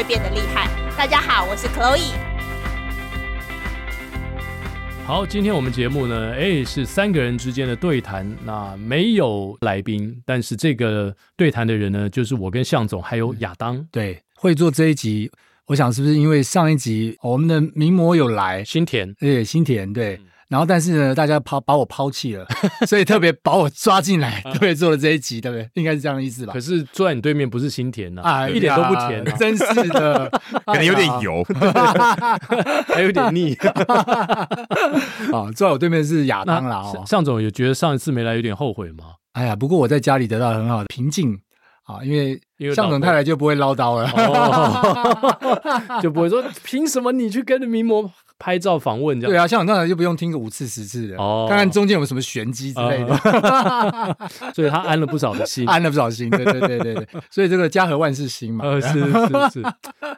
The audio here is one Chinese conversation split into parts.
会变得厉害。大家好，我是 Chloe。好，今天我们节目呢，哎，是三个人之间的对谈，那没有来宾，但是这个对谈的人呢，就是我跟向总还有亚当。对，会做这一集，我想是不是因为上一集我们的名模有来，新田，对，新田，对。嗯然后，但是呢，大家抛把我抛弃了，所以特别把我抓进来，特别做了这一集，对不对？应该是这样的意思吧？可是坐在你对面不是新田呐，啊，哎、一点都不甜，真是的，可能有点油，还有点腻。啊，坐在我对面是亚当啦。哦，象总有觉得上一次没来有点后悔吗？哎呀，不过我在家里得到很好的平静啊，因为向总太太就不会唠叨了，哦、就不会说凭什么你去跟着名模拍照访问这样，对啊，像我刚才就不用听个五次十次的，哦，看看中间有什么玄机之类的，哦、所以他安了不少的心，安了不少心，对对对对对，所以这个家和万事兴嘛，呃，是是是，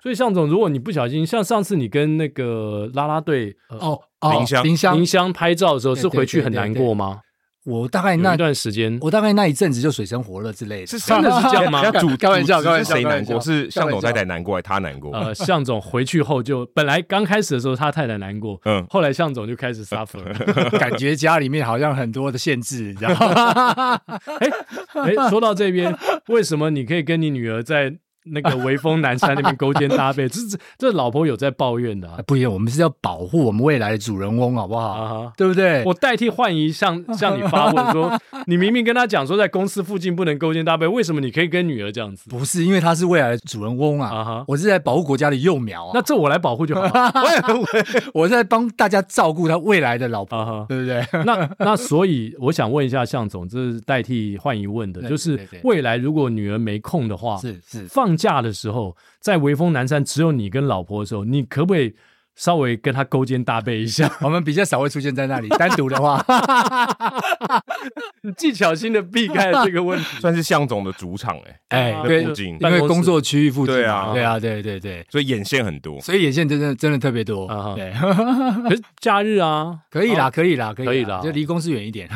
所以向总，如果你不小心，像上次你跟那个啦啦队哦，林香林香林香拍照的时候，是回去很难过吗？我大概那一段时间，我大概那一阵子就水深火热之类的，是真的是这样吗？主开玩笑，开玩笑，谁难过？是向总太太难过，还是他难过？呃，向总回去后就本来刚开始的时候他太太难过，嗯，后来向总就开始 suffer，感觉家里面好像很多的限制，你知道吗？哎哎，说到这边，为什么你可以跟你女儿在？那个微风南山那边勾肩搭背，这这这老婆有在抱怨的、啊，不一样，我们是要保护我们未来的主人翁，好不好？对不对？我代替焕怡向向你发问说，你明明跟他讲说在公司附近不能勾肩搭背，为什么你可以跟女儿这样子？不是，因为他是未来的主人翁啊！啊哈我是在保护国家的幼苗啊！那这我来保护就好了。我是在帮大家照顾他未来的老婆，对不对？那那所以我想问一下向总，这是代替焕怡问的，就是未来如果女儿没空的话，是是放。放假的时候，在微风南山只有你跟老婆的时候，你可不可以稍微跟他勾肩搭背一下？我们比较少会出现在那里，单独的话，你 技巧性的避开了这个问题，算是向总的主场哎哎，对，因为工作区域附近，对啊，对啊，对对对，所以眼线很多，所以眼线真的真的特别多啊。对，可是假日啊，可以啦，可以啦，可以啦，就离公司远一点，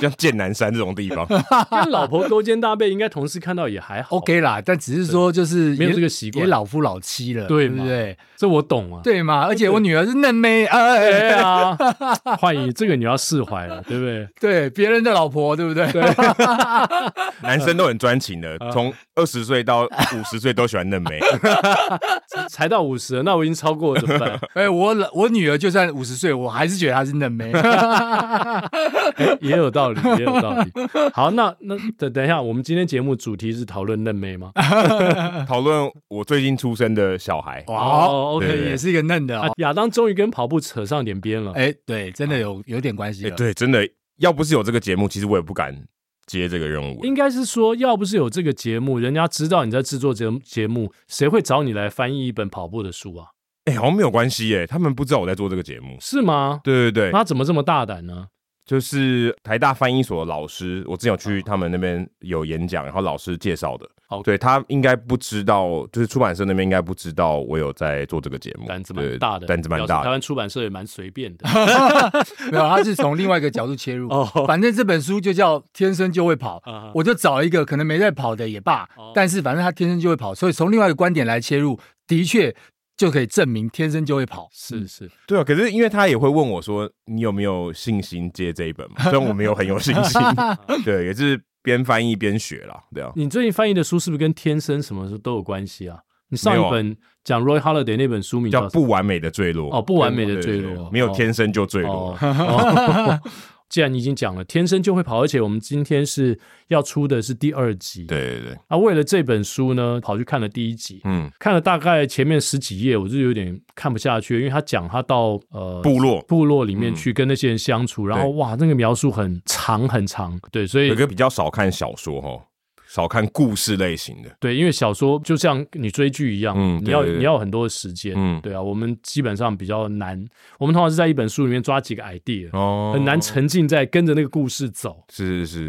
像剑南山这种地方，跟老婆勾肩搭背，应该同事看到也还好，OK 啦。但只是说，就是没有这个习惯，也老夫老妻了，对不对？这我懂啊，对嘛？而且我女儿是嫩妹，哎呀，欢迎，这个你要释怀了，对不对？对，别人的老婆，对不对？对，男生都很专情的，从二十岁到五十岁都喜欢嫩妹，才到五十，那我已经超过了怎么办？哎，我我女儿就算五十岁，我还是觉得她是嫩妹，也有道理，也有道理。好，那那等等一下，我们今天节目主题是讨论嫩妹吗？讨论我最近出生的小孩。哇，OK，也是一个嫩的。亚当终于跟跑步扯上点边了。哎，对，真的有有点关系。对，真的，要不是有这个节目，其实我也不敢接这个任务。应该是说，要不是有这个节目，人家知道你在制作节节目，谁会找你来翻译一本跑步的书啊？哎，好像没有关系耶，他们不知道我在做这个节目，是吗？对对对，他怎么这么大胆呢？就是台大翻译所的老师，我之前有去他们那边有演讲，然后老师介绍的。哦，对，他应该不知道，就是出版社那边应该不知道我有在做这个节目。胆子蛮大的，胆子蛮大的。台湾出版社也蛮随便的，没有，他是从另外一个角度切入。哦，反正这本书就叫“天生就会跑”，我就找一个可能没在跑的也罢，但是反正他天生就会跑，所以从另外一个观点来切入，的确。就可以证明天生就会跑，是是，对啊。可是因为他也会问我说：“你有没有信心接这一本嘛？” 虽然我没有很有信心，对，也是。边翻译边学啦，对啊。你最近翻译的书是不是跟天生什么都有关系啊？你上一本讲 Roy Holiday 那本书名叫《不完美的坠落》哦，不完美的坠落，没有天生就坠落。既然你已经讲了，天生就会跑，而且我们今天是要出的是第二集。对对对。啊，为了这本书呢，跑去看了第一集。嗯，看了大概前面十几页，我就有点看不下去，因为他讲他到呃部落部落里面去跟那些人相处，嗯、然后哇，那个描述很长很长。对，所以有个比较少看小说哈。少看故事类型的，对，因为小说就像你追剧一样，嗯，你要你要很多的时间，嗯，对啊，我们基本上比较难，我们通常是在一本书里面抓几个 idea，哦，很难沉浸在跟着那个故事走，是是是，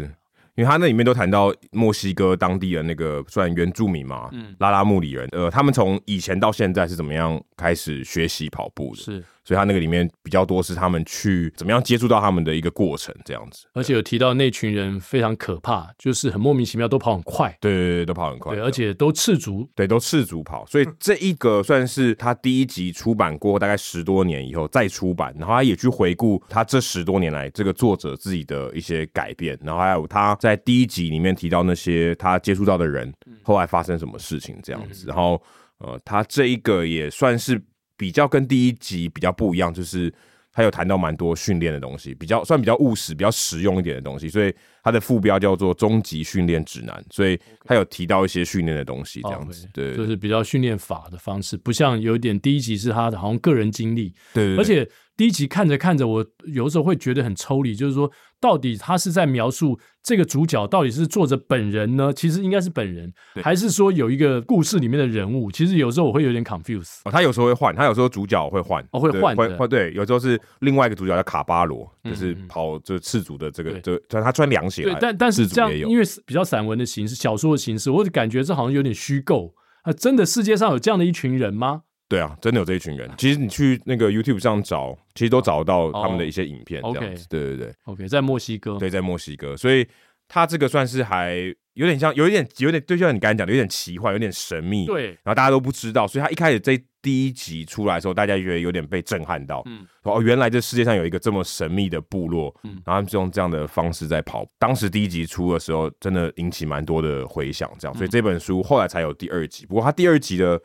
因为他那里面都谈到墨西哥当地的那个算原住民嘛，嗯，拉拉穆里人，呃，他们从以前到现在是怎么样开始学习跑步的，是。所以他那个里面比较多是他们去怎么样接触到他们的一个过程这样子，而且有提到那群人非常可怕，就是很莫名其妙都跑很快，对对对，都跑很快，对，而且都赤足，对，都赤足跑。所以这一个算是他第一集出版过大概十多年以后再出版，然后他也去回顾他这十多年来这个作者自己的一些改变，然后还有他在第一集里面提到那些他接触到的人后来发生什么事情这样子，然后呃，他这一个也算是。比较跟第一集比较不一样，就是他有谈到蛮多训练的东西，比较算比较务实、比较实用一点的东西，所以他的副标叫做“终极训练指南”，所以他有提到一些训练的东西，这样子，对，就是比较训练法的方式，不像有一点第一集是他的好像个人经历，对，而且第一集看着看着，我有时候会觉得很抽离，就是说。到底他是在描述这个主角到底是作者本人呢？其实应该是本人，还是说有一个故事里面的人物？其实有时候我会有点 confuse。哦，他有时候会换，他有时候主角会换，哦，会换，会对，有时候是另外一个主角叫卡巴罗，就是跑这赤足的这个，就他穿凉鞋。对，但但是这样，因为比较散文的形式，小说的形式，我就感觉这好像有点虚构啊！真的世界上有这样的一群人吗？对啊，真的有这一群人。其实你去那个 YouTube 上找，其实都找得到他们的一些影片，这样子。Oh, okay. 对对对，OK，在墨西哥。对，在墨西哥，所以他这个算是还有点像，有一点，有点，就像你刚才讲的，有点奇幻，有点神秘。对。然后大家都不知道，所以他一开始这第一集出来的时候，大家觉得有点被震撼到。嗯。哦，原来这世界上有一个这么神秘的部落，嗯，然后他们是用这样的方式在跑。当时第一集出的时候，真的引起蛮多的回响，这样。所以这本书后来才有第二集。不过他第二集的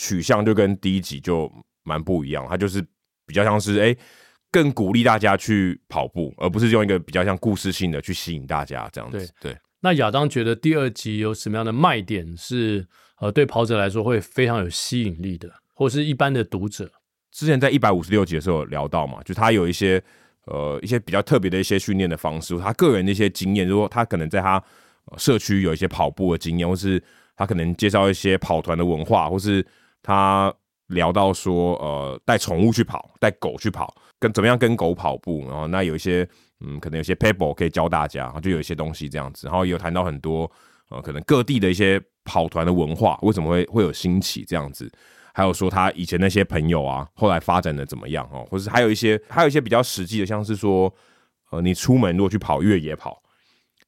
取向就跟第一集就。蛮不一样，他就是比较像是哎、欸，更鼓励大家去跑步，而不是用一个比较像故事性的去吸引大家这样子。对，对，那亚当觉得第二集有什么样的卖点是呃，对跑者来说会非常有吸引力的，或是一般的读者？之前在一百五十六集的时候有聊到嘛，就他有一些呃一些比较特别的一些训练的方式，他个人的一些经验，如果他可能在他社区有一些跑步的经验，或是他可能介绍一些跑团的文化，或是他。聊到说，呃，带宠物去跑，带狗去跑，跟怎么样跟狗跑步，然后那有一些，嗯，可能有些 paper 可以教大家，就有一些东西这样子，然后也有谈到很多，呃，可能各地的一些跑团的文化为什么会会有兴起这样子，还有说他以前那些朋友啊，后来发展的怎么样哦，或是还有一些，还有一些比较实际的，像是说，呃，你出门如果去跑越野跑，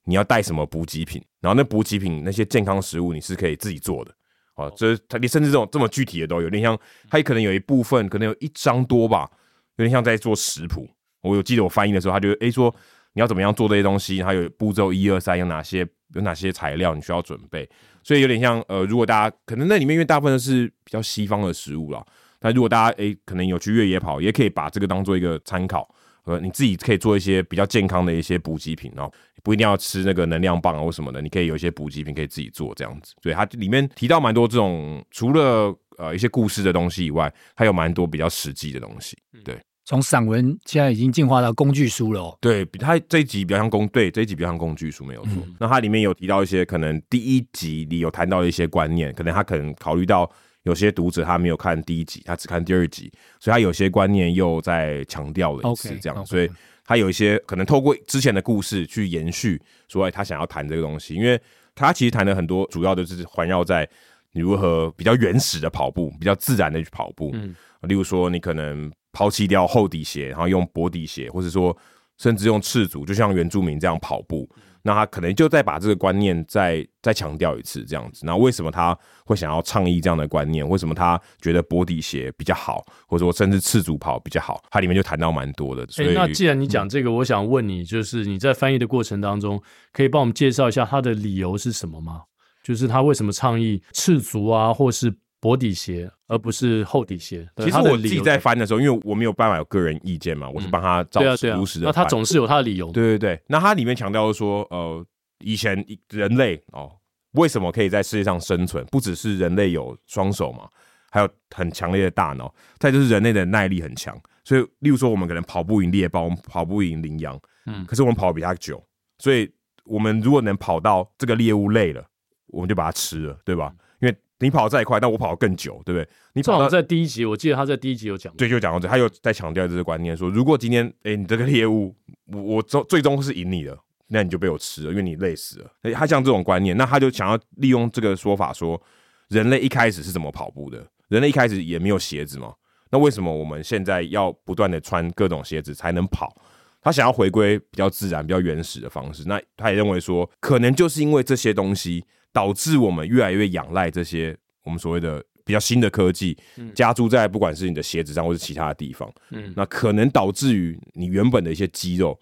你要带什么补给品，然后那补给品那些健康食物你是可以自己做的。哦，这他你甚至这种这么具体的都有点像，他可能有一部分可能有一张多吧，有点像在做食谱。我有记得我翻译的时候，他就诶说你要怎么样做这些东西，还有步骤一二三有哪些有哪些材料你需要准备，所以有点像呃，如果大家可能那里面因为大部分都是比较西方的食物啦，但如果大家诶可能有去越野跑，也可以把这个当做一个参考。呃，你自己可以做一些比较健康的一些补给品哦，不一定要吃那个能量棒啊或什么的，你可以有一些补给品可以自己做这样子。所以它里面提到蛮多这种，除了呃一些故事的东西以外，还有蛮多比较实际的东西。对，从散文现在已经进化到工具书了哦。对，它这一集比较像工，对，这一集比较像工具书没有错。嗯。那它里面有提到一些可能第一集里有谈到的一些观念，可能他可能考虑到。有些读者他没有看第一集，他只看第二集，所以他有些观念又在强调了一次，这样，okay, okay. 所以他有一些可能透过之前的故事去延续，所以他想要谈这个东西，因为他其实谈了很多，主要的就是环绕在你如何比较原始的跑步，比较自然的去跑步，嗯，例如说你可能抛弃掉厚底鞋，然后用薄底鞋，或者说甚至用赤足，就像原住民这样跑步，那他可能就再把这个观念再再强调一次，这样子。那为什么他会想要倡议这样的观念？为什么他觉得波底鞋比较好，或者说甚至赤足跑比较好？它里面就谈到蛮多的。所以，欸、那既然你讲这个，我想问你，就是你在翻译的过程当中，可以帮我们介绍一下他的理由是什么吗？就是他为什么倡议赤足啊，或是？薄底鞋，而不是厚底鞋。其实我自己在翻的时候，因为我没有办法有个人意见嘛，我是帮他照实如实的。那他总是有他的理由。对对对，那他里面强调说，呃，以前人类哦，为什么可以在世界上生存？不只是人类有双手嘛，还有很强烈的大脑。再就是人类的耐力很强，所以，例如说，我们可能跑步赢猎豹，我们跑不赢羚羊，嗯，可是我们跑得比他久，所以我们如果能跑到这个猎物累了，我们就把它吃了，对吧？你跑得再快，但我跑得更久，对不对？你跑到在第一集，我记得他在第一集有讲，对，就讲到这，他又在强调这个观念，说如果今天，哎，你这个猎物，我我最最终是赢你的，那你就被我吃了，因为你累死了。哎，他像这种观念，那他就想要利用这个说法说，人类一开始是怎么跑步的？人类一开始也没有鞋子嘛，那为什么我们现在要不断的穿各种鞋子才能跑？他想要回归比较自然、比较原始的方式。那他也认为说，可能就是因为这些东西。导致我们越来越仰赖这些我们所谓的比较新的科技，加注在不管是你的鞋子上或是其他的地方，嗯，那可能导致于你原本的一些肌肉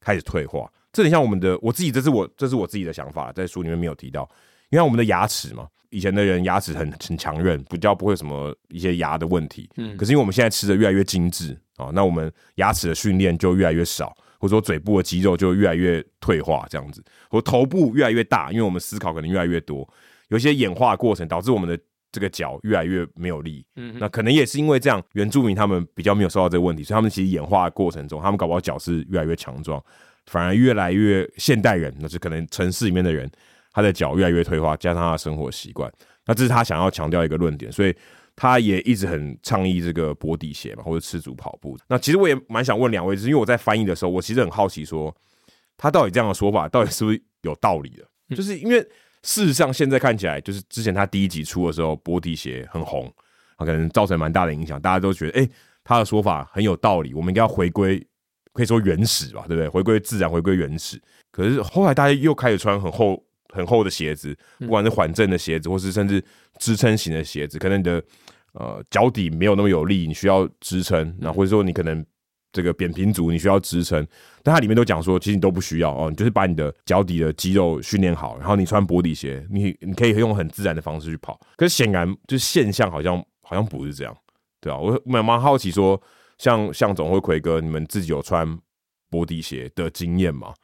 开始退化。这很像我们的，我自己这是我这是我自己的想法，在书里面没有提到。你看我们的牙齿嘛，以前的人牙齿很很强韧，比较不会有什么一些牙的问题，嗯，可是因为我们现在吃的越来越精致啊，那我们牙齿的训练就越来越少。或者说嘴部的肌肉就越来越退化，这样子，或头部越来越大，因为我们思考可能越来越多，有一些演化过程导致我们的这个脚越来越没有力。嗯，那可能也是因为这样，原住民他们比较没有受到这个问题，所以他们其实演化的过程中，他们搞不好脚是越来越强壮，反而越来越现代人，那就可能城市里面的人，他的脚越来越退化，加上他的生活习惯，那这是他想要强调一个论点，所以。他也一直很倡议这个薄底鞋嘛，或者赤足跑步。那其实我也蛮想问两位，就是因为我在翻译的时候，我其实很好奇，说他到底这样的说法到底是不是有道理的？嗯、就是因为事实上现在看起来，就是之前他第一集出的时候，薄底鞋很红，可能造成蛮大的影响，大家都觉得，哎、欸，他的说法很有道理，我们应该要回归，可以说原始吧，对不对？回归自然，回归原始。可是后来大家又开始穿很厚。很厚的鞋子，不管是缓震的鞋子，或是甚至支撑型的鞋子，可能你的呃脚底没有那么有力，你需要支撑，那或者说你可能这个扁平足，你需要支撑，但它里面都讲说，其实你都不需要哦，你就是把你的脚底的肌肉训练好，然后你穿薄底鞋，你你可以用很自然的方式去跑。可是显然就是现象好像好像不是这样，对啊，我蛮蛮好奇说，像向总或奎哥，你们自己有穿薄底鞋的经验吗？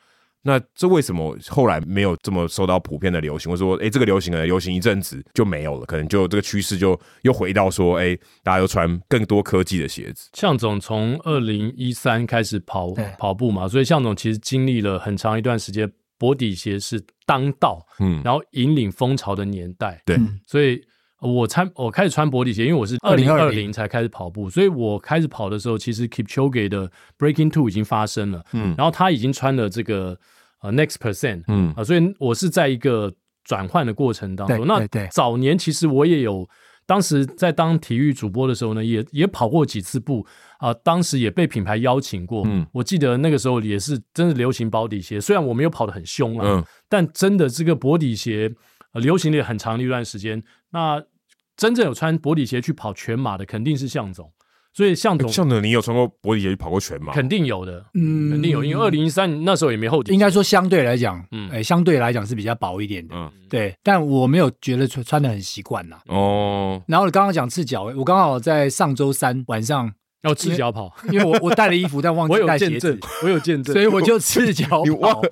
那这为什么后来没有这么受到普遍的流行？或者说，哎，这个流行的流行一阵子就没有了，可能就这个趋势就又回到说，哎，大家又穿更多科技的鞋子。向总从二零一三开始跑跑步嘛，所以向总其实经历了很长一段时间，薄底鞋是当道，嗯，然后引领风潮的年代，对，所以。我穿我开始穿薄底鞋，因为我是二零二零才开始跑步，所以我开始跑的时候，其实 Kipchoge 的 Breaking Two 已经发生了，嗯，然后他已经穿了这个呃 Next Percent，嗯啊，所以我是在一个转换的过程当中。那早年其实我也有，当时在当体育主播的时候呢，也也跑过几次步啊，当时也被品牌邀请过，嗯，我记得那个时候也是真的流行薄底鞋，虽然我没有跑得很凶啊，嗯，但真的这个薄底鞋。流行了很长的一段时间，那真正有穿薄底鞋去跑全马的，肯定是向总。所以向总，向总，你有穿过薄底鞋去跑过全马？肯定有的，嗯，肯定有，因为二零一三那时候也没厚底。应该说相对来讲，嗯，哎，相对来讲是比较薄一点的，嗯，对。但我没有觉得穿穿的很习惯呐。哦。然后你刚刚讲赤脚，我刚好在上周三晚上。要赤脚跑，因为我我带了衣服，但忘记带鞋子。我有见证，所以我就赤脚 跑。你忘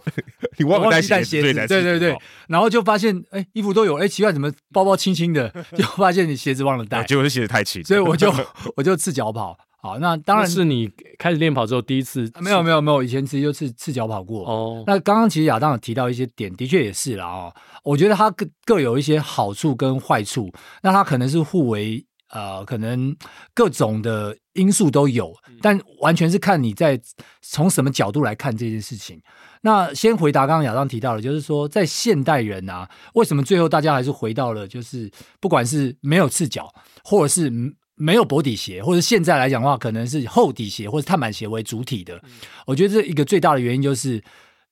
你忘记带鞋子？对对对。然后就发现，哎，衣服都有，哎，奇怪，怎么包包轻轻的？就发现你鞋子忘了带。结果是鞋子太轻，所以我就 我就赤脚跑。好，那当然是你开始练跑之后第一次。没有没有没有，以前其实就赤赤脚跑过。哦。那刚刚其实亚当有提到一些点，的确也是啦。哦。我觉得它各各有一些好处跟坏处，那它可能是互为。呃，可能各种的因素都有，但完全是看你在从什么角度来看这件事情。那先回答刚刚亚当提到的，就是说在现代人啊，为什么最后大家还是回到了就是不管是没有赤脚，或者是没有薄底鞋，或者现在来讲的话，可能是厚底鞋或者碳板鞋为主体的。我觉得这一个最大的原因就是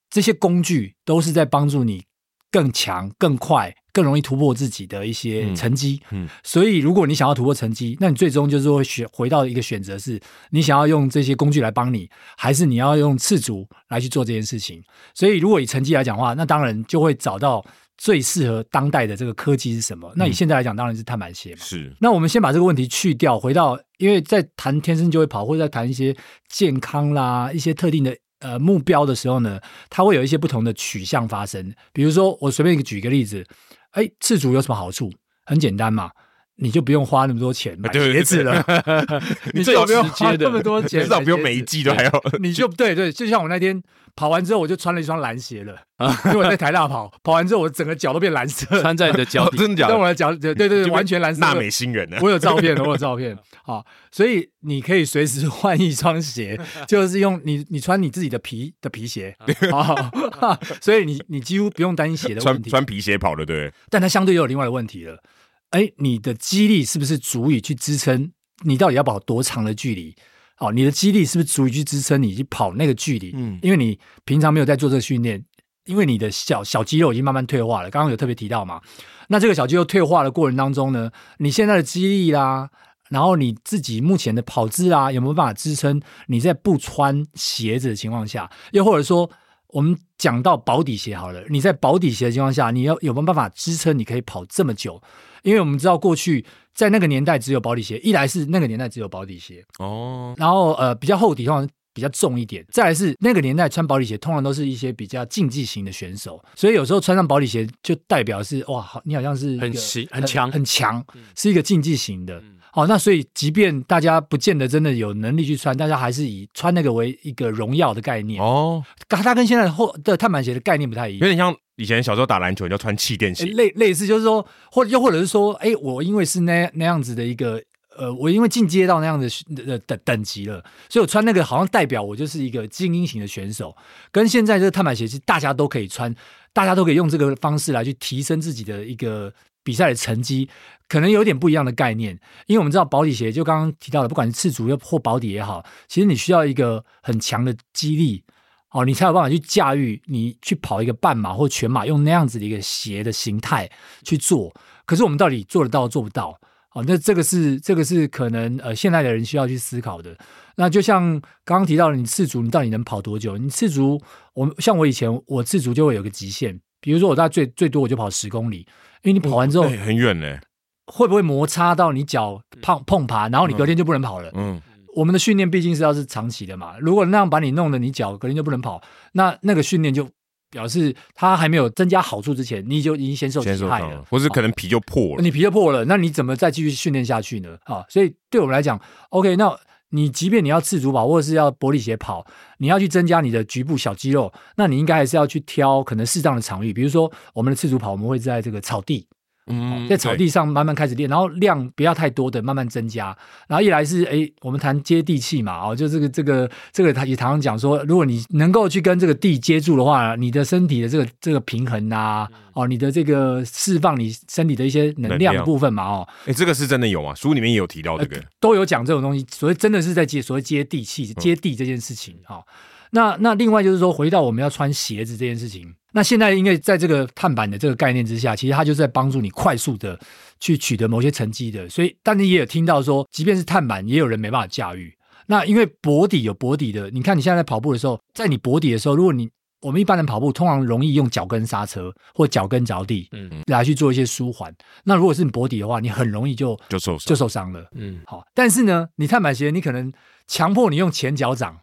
这些工具都是在帮助你更强、更快、更容易突破自己的一些成绩。嗯，嗯，所以如果你想要突破成绩，那你最终就是会选回到一个选择是：你想要用这些工具来帮你，还是你要用赤足来去做这件事情？所以如果以成绩来讲的话，那当然就会找到最适合当代的这个科技是什么。那以现在来讲，当然是碳板鞋嘛。是。那我们先把这个问题去掉，回到因为在谈天生就会跑，或者在谈一些健康啦、一些特定的。呃，目标的时候呢，它会有一些不同的取向发生。比如说，我随便举一个例子，哎，赤足有什么好处？很简单嘛，你就不用花那么多钱买鞋子了 你最好不用花那么多钱，至少不用每一季都还要。你就对对，就像我那天。跑完之后，我就穿了一双蓝鞋了，因为我在台大跑。跑完之后，我整个脚都变蓝色，穿在你的脚底，真的假的？在我的脚，对对对，完全蓝色。纳美星人呢？我有照片，我有照片。好，所以你可以随时换一双鞋，就是用你你穿你自己的皮的皮鞋。好，所以你你几乎不用担心鞋的问题。穿穿皮鞋跑的，对。但它相对又有另外的问题了。哎，你的肌力是不是足以去支撑？你到底要跑多长的距离？哦，你的肌力是不是足以去支撑你去跑那个距离？嗯，因为你平常没有在做这个训练，因为你的小小肌肉已经慢慢退化了。刚刚有特别提到嘛，那这个小肌肉退化的过程当中呢，你现在的肌力啦，然后你自己目前的跑姿啊，有没有办法支撑你在不穿鞋子的情况下？又或者说，我们讲到保底鞋好了，你在保底鞋的情况下，你要有没有办法支撑你可以跑这么久？因为我们知道过去。在那个年代只有保底鞋，一来是那个年代只有保底鞋哦，然后呃比较厚底，通常比较重一点。再来是那个年代穿保底鞋，通常都是一些比较竞技型的选手，所以有时候穿上保底鞋就代表是哇，好，你好像是很很强很强，是一个竞技型的。好、哦，那所以即便大家不见得真的有能力去穿，大家还是以穿那个为一个荣耀的概念哦。它跟现在的后的碳板鞋的概念不太一样，有点像。以前小时候打篮球，你就穿气垫鞋，类类似就是说，或又或者是说，哎，我因为是那那样子的一个，呃，我因为进阶到那样的的等等级了，所以我穿那个好像代表我就是一个精英型的选手。跟现在这个碳板鞋是大家都可以穿，大家都可以用这个方式来去提升自己的一个比赛的成绩，可能有点不一样的概念。因为我们知道保底鞋，就刚刚提到的，不管是赤足又或保底也好，其实你需要一个很强的肌力。哦，你才有办法去驾驭，你去跑一个半马或全马，用那样子的一个鞋的形态去做。可是我们到底做得到做不到？哦，那这个是这个是可能呃，现在的人需要去思考的。那就像刚刚提到的，你赤足，你到底能跑多久？你赤足，我像我以前我赤足就会有个极限，比如说我大概最最多我就跑十公里，因为你跑完之后、欸、很远呢，会不会摩擦到你脚碰碰爬，然后你隔天就不能跑了？嗯。嗯我们的训练毕竟是要是长期的嘛，如果那样把你弄得你脚隔天就不能跑，那那个训练就表示它还没有增加好处之前，你就已经先受伤害了，或是可能皮就破了。你皮就破了，那你怎么再继续训练下去呢？啊，所以对我们来讲，OK，那你即便你要赤足跑或者是要薄底鞋跑，你要去增加你的局部小肌肉，那你应该还是要去挑可能适当的场域，比如说我们的赤足跑，我们会在这个草地。嗯，在草地上慢慢开始练，然后量不要太多的慢慢增加。然后一来是哎，我们谈接地气嘛，哦，就这个这个这个，他也常常讲说，如果你能够去跟这个地接触的话，你的身体的这个这个平衡啊，哦，你的这个释放你身体的一些能量的部分嘛，哦，哎，这个是真的有吗？书里面也有提到这个，都有讲这种东西，所以真的是在接所谓接地气、接地这件事情哈。那那另外就是说，回到我们要穿鞋子这件事情。那现在因为在这个碳板的这个概念之下，其实它就是在帮助你快速的去取得某些成绩的。所以，但你也有听到说，即便是碳板，也有人没办法驾驭。那因为薄底有薄底的，你看你现在在跑步的时候，在你薄底的时候，如果你我们一般人跑步通常容易用脚跟刹车或脚跟着地，嗯，来去做一些舒缓。那如果是你薄底的话，你很容易就就受就受伤了。嗯，好。但是呢，你碳板鞋，你可能强迫你用前脚掌。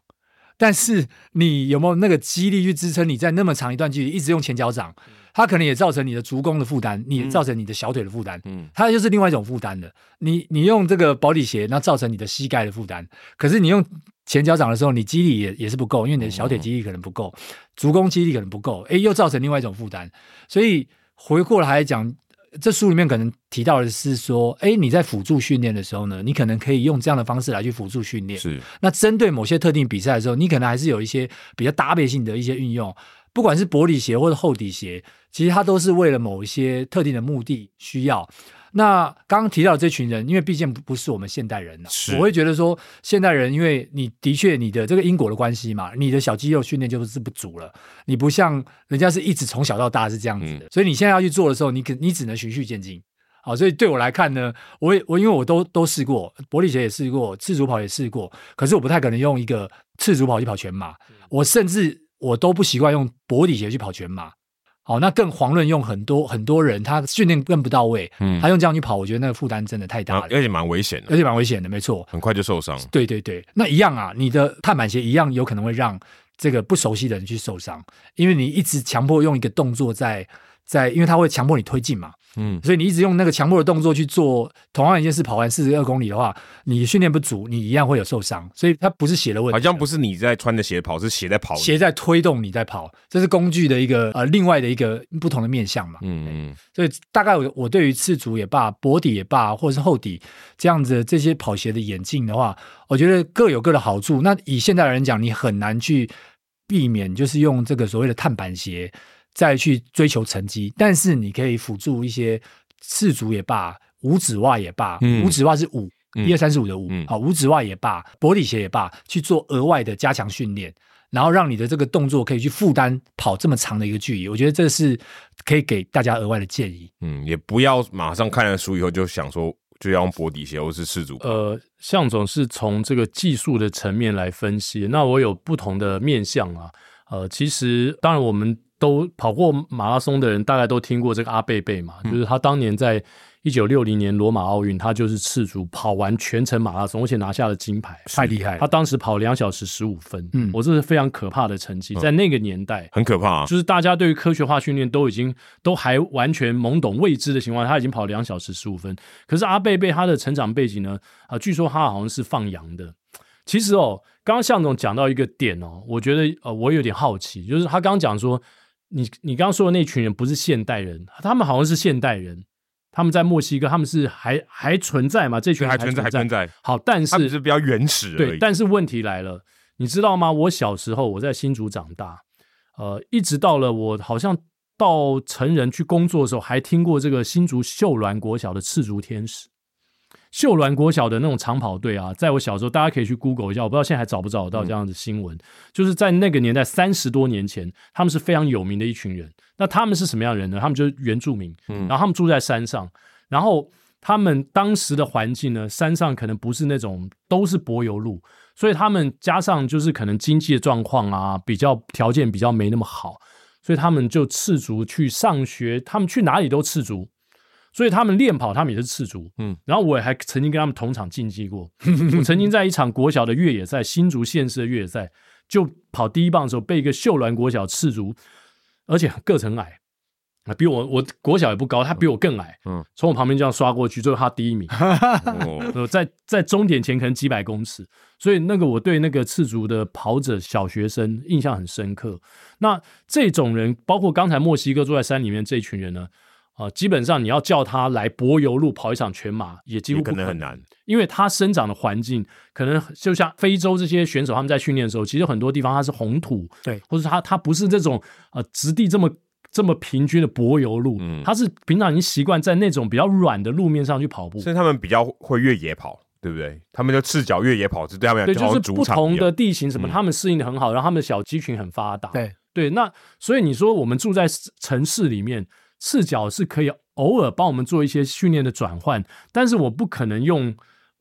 但是你有没有那个肌力去支撑你在那么长一段距离一直用前脚掌？它可能也造成你的足弓的负担，你也造成你的小腿的负担。嗯，它就是另外一种负担的。你你用这个保底鞋，那造成你的膝盖的负担。可是你用前脚掌的时候，你肌力也也是不够，因为你的小腿肌力可能不够，足弓肌力可能不够，哎，又造成另外一种负担。所以回过来来讲。这书里面可能提到的是说，哎，你在辅助训练的时候呢，你可能可以用这样的方式来去辅助训练。是。那针对某些特定比赛的时候，你可能还是有一些比较搭配性的一些运用，不管是薄底鞋或者厚底鞋，其实它都是为了某一些特定的目的需要。那刚刚提到的这群人，因为毕竟不是我们现代人了，我会觉得说，现代人因为你的确你的这个因果的关系嘛，你的小肌肉训练就是不足了，你不像人家是一直从小到大是这样子的，嗯、所以你现在要去做的时候，你可你只能循序渐进。好，所以对我来看呢，我我因为我都都试过，薄底鞋也试过，赤足跑也试过，可是我不太可能用一个赤足跑去跑全马，我甚至我都不习惯用薄底鞋去跑全马。好，那更遑论用很多很多人，他训练更不到位，嗯，他用这样去跑，我觉得那个负担真的太大了，而且蛮危险的，而且蛮危险的，没错，很快就受伤。对对对，那一样啊，你的碳板鞋一样有可能会让这个不熟悉的人去受伤，因为你一直强迫用一个动作在在，因为他会强迫你推进嘛。嗯，所以你一直用那个强迫的动作去做同样一件事，跑完四十二公里的话，你训练不足，你一样会有受伤。所以它不是鞋的问题，好像不是你在穿着鞋跑，是鞋在跑，鞋在推动你在跑，这是工具的一个呃另外的一个不同的面向嘛。嗯嗯。所以大概我我对于赤足也罢，薄底也罢，或者是厚底这样子的这些跑鞋的演进的话，我觉得各有各的好处。那以现代人讲，你很难去避免，就是用这个所谓的碳板鞋。再去追求成绩，但是你可以辅助一些赤足也罢，五指袜也罢，嗯、五指袜是五，一二三四五的五，好，五指袜也罢，薄底鞋也罢，去做额外的加强训练，然后让你的这个动作可以去负担跑这么长的一个距离，我觉得这是可以给大家额外的建议。嗯，也不要马上看了书以后就想说就要用薄底鞋或是赤足。呃，向总是从这个技术的层面来分析，那我有不同的面向啊。呃，其实当然我们。都跑过马拉松的人，大概都听过这个阿贝贝嘛，就是他当年在一九六零年罗马奥运，他就是赤足跑完全程马拉松，而且拿下了金牌，太厉害了。他当时跑两小时十五分，嗯，我这是非常可怕的成绩，在那个年代很可怕，啊就是大家对于科学化训练都已经都还完全懵懂未知的情况下，他已经跑两小时十五分。可是阿贝贝他的成长背景呢？啊，据说他好像是放羊的。其实哦，刚刚向总讲到一个点哦，我觉得呃，我有点好奇，就是他刚刚讲说。你你刚刚说的那群人不是现代人，他们好像是现代人，他们在墨西哥，他们是还还存在吗？这群人还存在，还存在。好，但是他们是比较原始。对，但是问题来了，你知道吗？我小时候我在新竹长大，呃，一直到了我好像到成人去工作的时候，还听过这个新竹秀峦国小的赤足天使。秀峦国小的那种长跑队啊，在我小时候，大家可以去 Google 一下，我不知道现在还找不找得到这样的新闻。嗯、就是在那个年代，三十多年前，他们是非常有名的一群人。那他们是什么样的人呢？他们就是原住民，嗯，然后他们住在山上，然后他们当时的环境呢，山上可能不是那种都是柏油路，所以他们加上就是可能经济的状况啊，比较条件比较没那么好，所以他们就赤足去上学，他们去哪里都赤足。所以他们练跑，他们也是赤足。嗯，然后我也还曾经跟他们同场竞技过。我曾经在一场国小的越野赛，新竹县市的越野赛，就跑第一棒的时候，被一个秀峦国小赤足，而且个子很矮啊，比我我国小也不高，他比我更矮。嗯，从我旁边这样刷过去，最后他第一名。哦，在在终点前可能几百公尺，所以那个我对那个赤足的跑者小学生印象很深刻。那这种人，包括刚才墨西哥住在山里面这一群人呢？啊，基本上你要叫他来柏油路跑一场全马，也几乎不可能，可能很难，因为他生长的环境可能就像非洲这些选手他们在训练的时候，其实很多地方它是红土，对，或者他他不是这种呃质地这么这么平均的柏油路，嗯，他是平常已经习惯在那种比较软的路面上去跑步，所以他们比较会越野跑，对不对？他们就赤脚越野跑，是对他们对，就是不同的地形什么，嗯、他们适应的很好，然后他们的小肌群很发达，对对。那所以你说我们住在城市里面。赤脚是可以偶尔帮我们做一些训练的转换，但是我不可能用，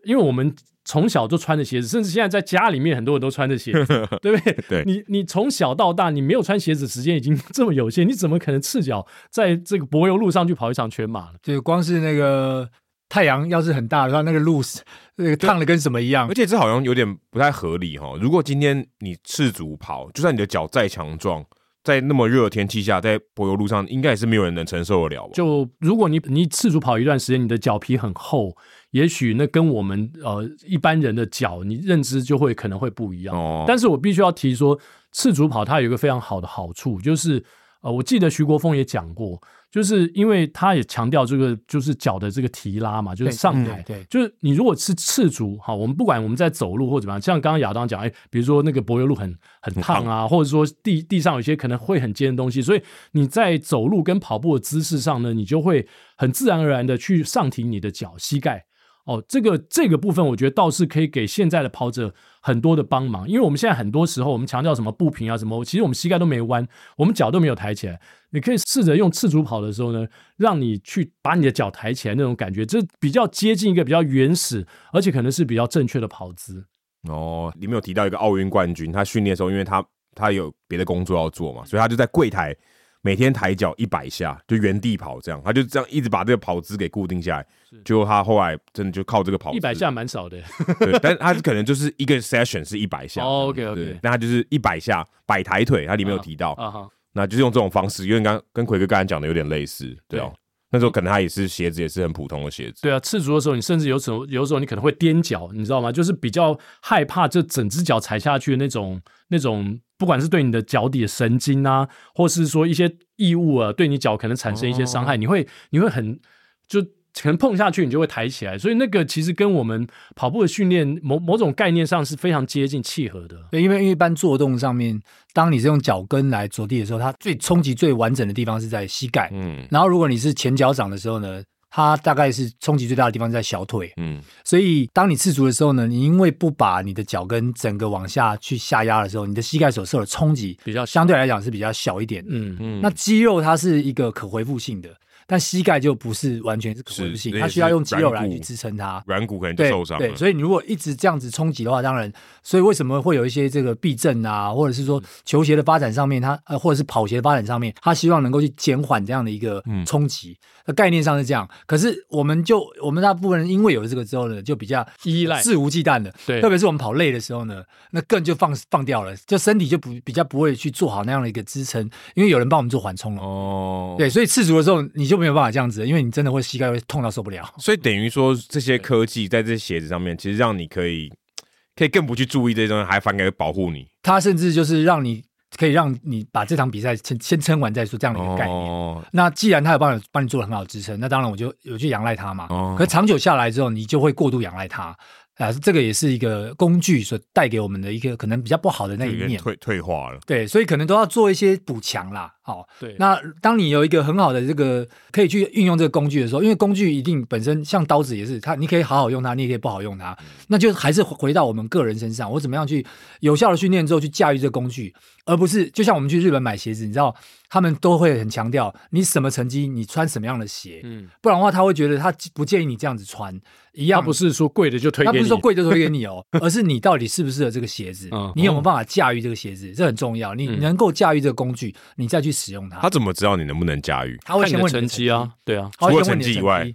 因为我们从小就穿着鞋子，甚至现在在家里面很多人都穿着鞋子，对 不对？对，你你从小到大你没有穿鞋子时间已经这么有限，你怎么可能赤脚在这个柏油路上去跑一场全马呢？就光是那个太阳要是很大的话，那个路那个烫的跟什么一样，而且这好像有点不太合理哈。如果今天你赤足跑，就算你的脚再强壮。在那么热的天气下，在柏油路上，应该也是没有人能承受得了吧？就如果你你赤足跑一段时间，你的脚皮很厚，也许那跟我们呃一般人的脚，你认知就会可能会不一样。哦。但是我必须要提说，赤足跑它有一个非常好的好处，就是呃，我记得徐国峰也讲过，就是因为他也强调这个就是脚的这个提拉嘛，就是上抬，对，就是你如果是赤足，好，我们不管我们在走路或怎么样，像刚刚亚当讲，哎，比如说那个柏油路很很烫啊，或者说地地上有些可能会很尖的东西，所以你在走路跟跑步的姿势上呢，你就会很自然而然的去上提你的脚膝盖。哦，这个这个部分我觉得倒是可以给现在的跑者很多的帮忙，因为我们现在很多时候我们强调什么步频啊什么，其实我们膝盖都没弯，我们脚都没有抬起来。你可以试着用赤足跑的时候呢，让你去把你的脚抬起来，那种感觉，这比较接近一个比较原始，而且可能是比较正确的跑姿。哦，里面有提到一个奥运冠军，他训练的时候，因为他他有别的工作要做嘛，所以他就在柜台。每天抬脚一百下，就原地跑，这样他就这样一直把这个跑姿给固定下来。结果他后来真的就靠这个跑，一百下蛮少的，对，但他可能就是一个 session 是一百下。Oh, OK OK，对，但他就是一百下摆抬腿，他里面有提到，uh huh. 那就是用这种方式，因为刚跟奎哥刚才讲的有点类似，对哦。那时候可能他也是鞋子，也是很普通的鞋子。对啊，赤足的时候，你甚至有时候有时候你可能会踮脚，你知道吗？就是比较害怕这整只脚踩下去的那种那种，不管是对你的脚底的神经啊，或是说一些异物啊，对你脚可能产生一些伤害，哦、你会你会很就。可能碰下去，你就会抬起来，所以那个其实跟我们跑步的训练某某种概念上是非常接近契合的。对，因为一般做动上面，当你是用脚跟来着地的时候，它最冲击最完整的地方是在膝盖。嗯，然后如果你是前脚掌的时候呢，它大概是冲击最大的地方在小腿。嗯，所以当你赤足的时候呢，你因为不把你的脚跟整个往下去下压的时候，你的膝盖所受的冲击比较相对来讲是比较小一点。嗯嗯，那肌肉它是一个可回复性的。但膝盖就不是完全是可回复性，它需要用肌肉来去支撑它，软骨可能就受伤了。对，所以你如果一直这样子冲击的话，当然，所以为什么会有一些这个避震啊，或者是说球鞋的发展上面，它呃，或者是跑鞋的发展上面，它希望能够去减缓这样的一个冲击。那、嗯、概念上是这样，可是我们就我们大部分人因为有了这个之后呢，就比较依赖、肆无忌惮的。对，特别是我们跑累的时候呢，那更就放放掉了，就身体就不比较不会去做好那样的一个支撑，因为有人帮我们做缓冲了。哦，对，所以赤足的时候你就没有办法这样子。因为你真的会膝盖会痛到受不了，所以等于说这些科技在这些鞋子上面，其实让你可以可以更不去注意这些东西，还反而保护你。它甚至就是让你可以让你把这场比赛先先撑完再说这样的一个概念。哦、那既然他有帮你帮你做了很好的支撑，那当然我就有去仰赖它嘛。哦、可是长久下来之后，你就会过度仰赖它。啊，这个也是一个工具所带给我们的一个可能比较不好的那一面，退退化了。对，所以可能都要做一些补强啦。好，对。那当你有一个很好的这个可以去运用这个工具的时候，因为工具一定本身像刀子也是，它你可以好好用它，你也可以不好用它，那就还是回到我们个人身上，我怎么样去有效的训练之后去驾驭这个工具，而不是就像我们去日本买鞋子，你知道他们都会很强调你什么成绩，你穿什么样的鞋，嗯，不然的话他会觉得他不建议你这样子穿，一样。他不是说贵的就推给你，他不是说贵就推给 你哦，而是你到底适不适合这个鞋子，你有没有办法驾驭这个鞋子，这很重要，你能够驾驭这个工具，你再去使用它。他怎么？知道你能不能驾驭？他会先问成绩啊，对啊，除了成绩以外。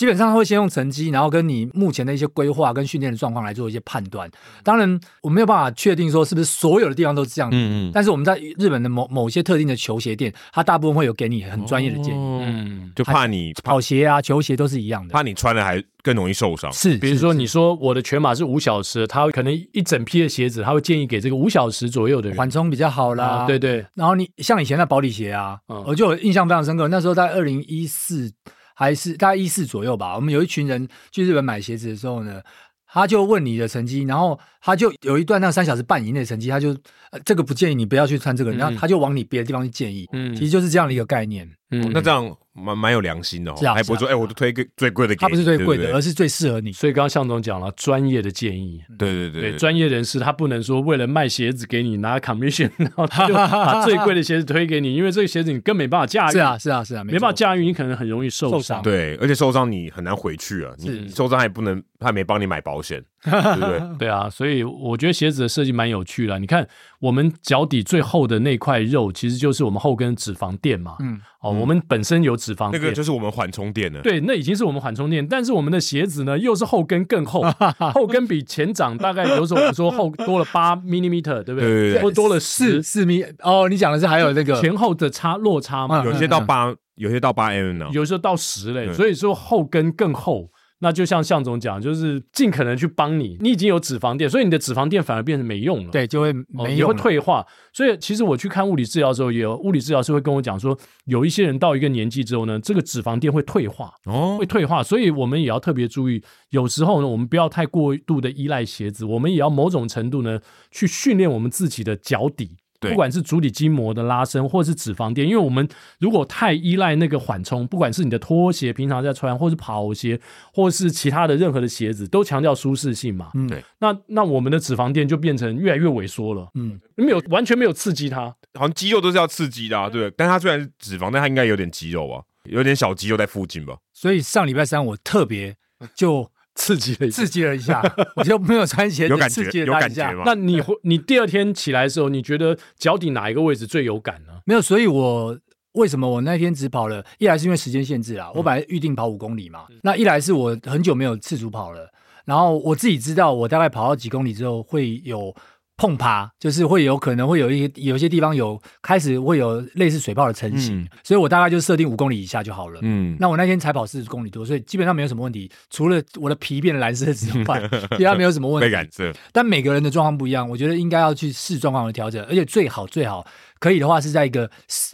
基本上他会先用成绩，然后跟你目前的一些规划跟训练的状况来做一些判断。当然，我没有办法确定说是不是所有的地方都是这样。嗯嗯。但是我们在日本的某某些特定的球鞋店，它大部分会有给你很专业的建议。哦、嗯，就怕你跑鞋啊、球鞋都是一样的，怕你穿的还更容易受伤。是，比如说你说我的全马是五小时，他可能一整批的鞋子，他会建议给这个五小时左右的人缓冲比较好啦。啊、对对。然后你像以前的保底鞋啊，嗯、我就有印象非常深刻。那时候在二零一四。还是大概一四左右吧。我们有一群人去日本买鞋子的时候呢，他就问你的成绩，然后他就有一段那三小时半以内的成绩，他就呃这个不建议你不要去穿这个，嗯、然后他就往你别的地方去建议。嗯，其实就是这样的一个概念。嗯，那这样蛮蛮有良心的哦，还不会说哎，我都推个最贵的给你，他不是最贵的，而是最适合你。所以刚刚向总讲了专业的建议，对对对，专业人士他不能说为了卖鞋子给你拿 commission，然后他就把最贵的鞋子推给你，因为这个鞋子你根本没办法驾驭。是啊是啊是啊，没办法驾驭，你可能很容易受伤。对，而且受伤你很难回去啊，你受伤还不能，他没帮你买保险，对不对？对啊，所以我觉得鞋子的设计蛮有趣的。你看我们脚底最厚的那块肉，其实就是我们后跟脂肪垫嘛。嗯。哦，我们本身有脂肪垫，那个就是我们缓冲垫的。对，那已经是我们缓冲垫，但是我们的鞋子呢，又是后跟更厚，后跟比前掌大概有时候我们说后多了八 millimeter，对不对？或多了四四米。哦，你讲的是还有那个前后的差落差嘛？有些到八，有些到八 mm 呢，有时候到十嘞。所以说后跟更厚，那就像向总讲，就是尽可能去帮你。你已经有脂肪垫，所以你的脂肪垫反而变成没用了。对，就会没用、哦，也会退化。所以其实我去看物理治疗的时候，也有物理治疗师会跟我讲说，有一些人到一个年纪之后呢，这个脂肪垫会退化，哦，会退化。所以我们也要特别注意，有时候呢，我们不要太过度的依赖鞋子，我们也要某种程度呢，去训练我们自己的脚底。不管是足底筋膜的拉伸，或是脂肪垫，因为我们如果太依赖那个缓冲，不管是你的拖鞋平常在穿，或是跑鞋，或是其他的任何的鞋子，都强调舒适性嘛。嗯，对。那那我们的脂肪垫就变成越来越萎缩了。嗯，没有完全没有刺激它，好像肌肉都是要刺激的，啊，对。但它虽然是脂肪，但它应该有点肌肉啊，有点小肌肉在附近吧。所以上礼拜三我特别就。刺激了一下，刺激了一下，我就没有穿鞋子，有感觉，有感觉吗？那你你第二天起来的时候，你觉得脚底哪一个位置最有感呢？没有，所以我为什么我那天只跑了？一来是因为时间限制啊，我本来预定跑五公里嘛。嗯、那一来是我很久没有次足跑了，然后我自己知道，我大概跑到几公里之后会有。碰趴就是会有可能会有一些有些地方有开始会有类似水泡的成型，嗯、所以我大概就设定五公里以下就好了。嗯，那我那天才跑四十公里多，所以基本上没有什么问题，除了我的皮变蓝色之外，其他没有什么问题。被染色，但每个人的状况不一样，我觉得应该要去试状况的调整，而且最好最好。可以的话是在一个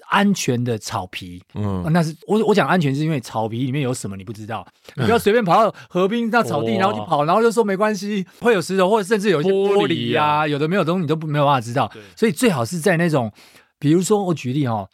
安全的草皮，嗯，那是我我讲安全是因为草皮里面有什么你不知道，你不要随便跑到河边到草地然后就跑，然后就说没关系，会有石头或者甚至有一些玻璃呀，有的没有东西你都不没有办法知道，所以最好是在那种，比如说我举例哈，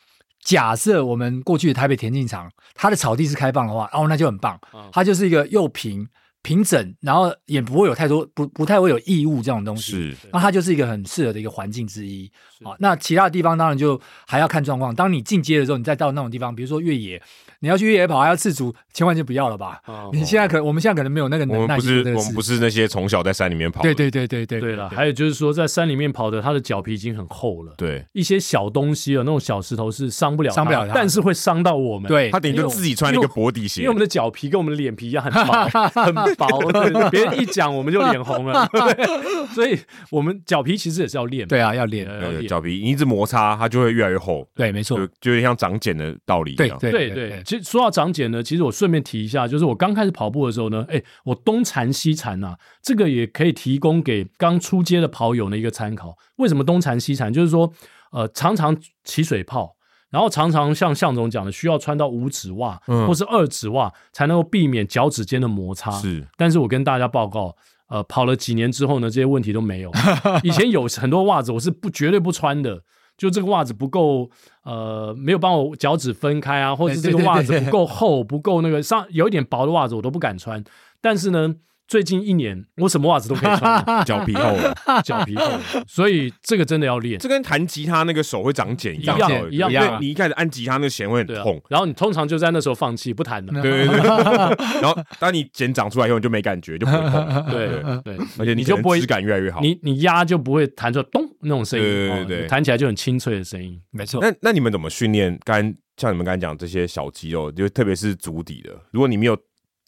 假设我们过去的台北田径场，它的草地是开放的话，哦，那就很棒，它就是一个又平。平整，然后也不会有太多不不太会有异物这种东西，是，那它就是一个很适合的一个环境之一。好，那其他的地方当然就还要看状况。当你进阶的时候，你再到那种地方，比如说越野。你要去越野跑还要赤足，千万就不要了吧。哦、你现在可，我们现在可能没有那个能耐。我们不是，我们不是那些从小在山里面跑。对对对对对对了。还有就是说，在山里面跑的，他的脚皮已经很厚了。对，一些小东西啊，那种小石头是伤不了，伤不了，但是会伤到我们。对，他等于就自己穿一个薄底鞋，因为我们的脚皮跟我们的脸皮一样很薄，很薄。别人一讲我们就脸红了。所以我们脚皮其实也是要练。对啊，要练。脚皮你一直摩擦，它就会越来越厚。对，没错，就就有点像长茧的道理一样。对对对，其实说到长茧呢。其实我顺便提一下，就是我刚开始跑步的时候呢，哎，我东缠西缠呐，这个也可以提供给刚出街的跑友的一个参考。为什么东缠西缠？就是说，呃，常常起水泡，然后常常像向总讲的，需要穿到五指袜或是二指袜，才能够避免脚趾间的摩擦。是，但是我跟大家报告，呃，跑了几年之后呢，这些问题都没有。以前有很多袜子，我是不绝对不穿的。就这个袜子不够，呃，没有帮我脚趾分开啊，或者这个袜子不够厚，不够那个上有一点薄的袜子我都不敢穿。但是呢。最近一年，我什么袜子都可以穿，脚皮厚了，脚皮厚了，所以这个真的要练。这跟弹吉他那个手会长茧一样，一样，一样。你一开始按吉他那个弦会很痛，然后你通常就在那时候放弃不弹了。对对对。然后当你茧长出来以后，你就没感觉，就不会痛。对 对，而且你就不会质感越来越好。你你压就不会弹出来咚那种声音，对对对，弹起来就很清脆的声音。没错。那那你们怎么训练？刚像你们刚才讲这些小肌肉，就特别是足底的，如果你没有。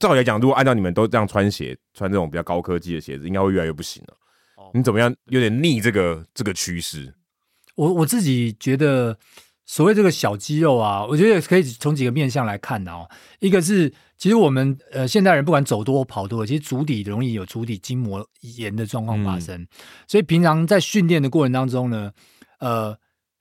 照理来讲，如果按照你们都这样穿鞋，穿这种比较高科技的鞋子，应该会越来越不行了。你怎么样？有点逆这个这个趋势。我我自己觉得，所谓这个小肌肉啊，我觉得可以从几个面向来看哦。一个是，其实我们呃现代人不管走多跑多，其实足底容易有足底筋膜炎的状况发生。嗯、所以平常在训练的过程当中呢，呃。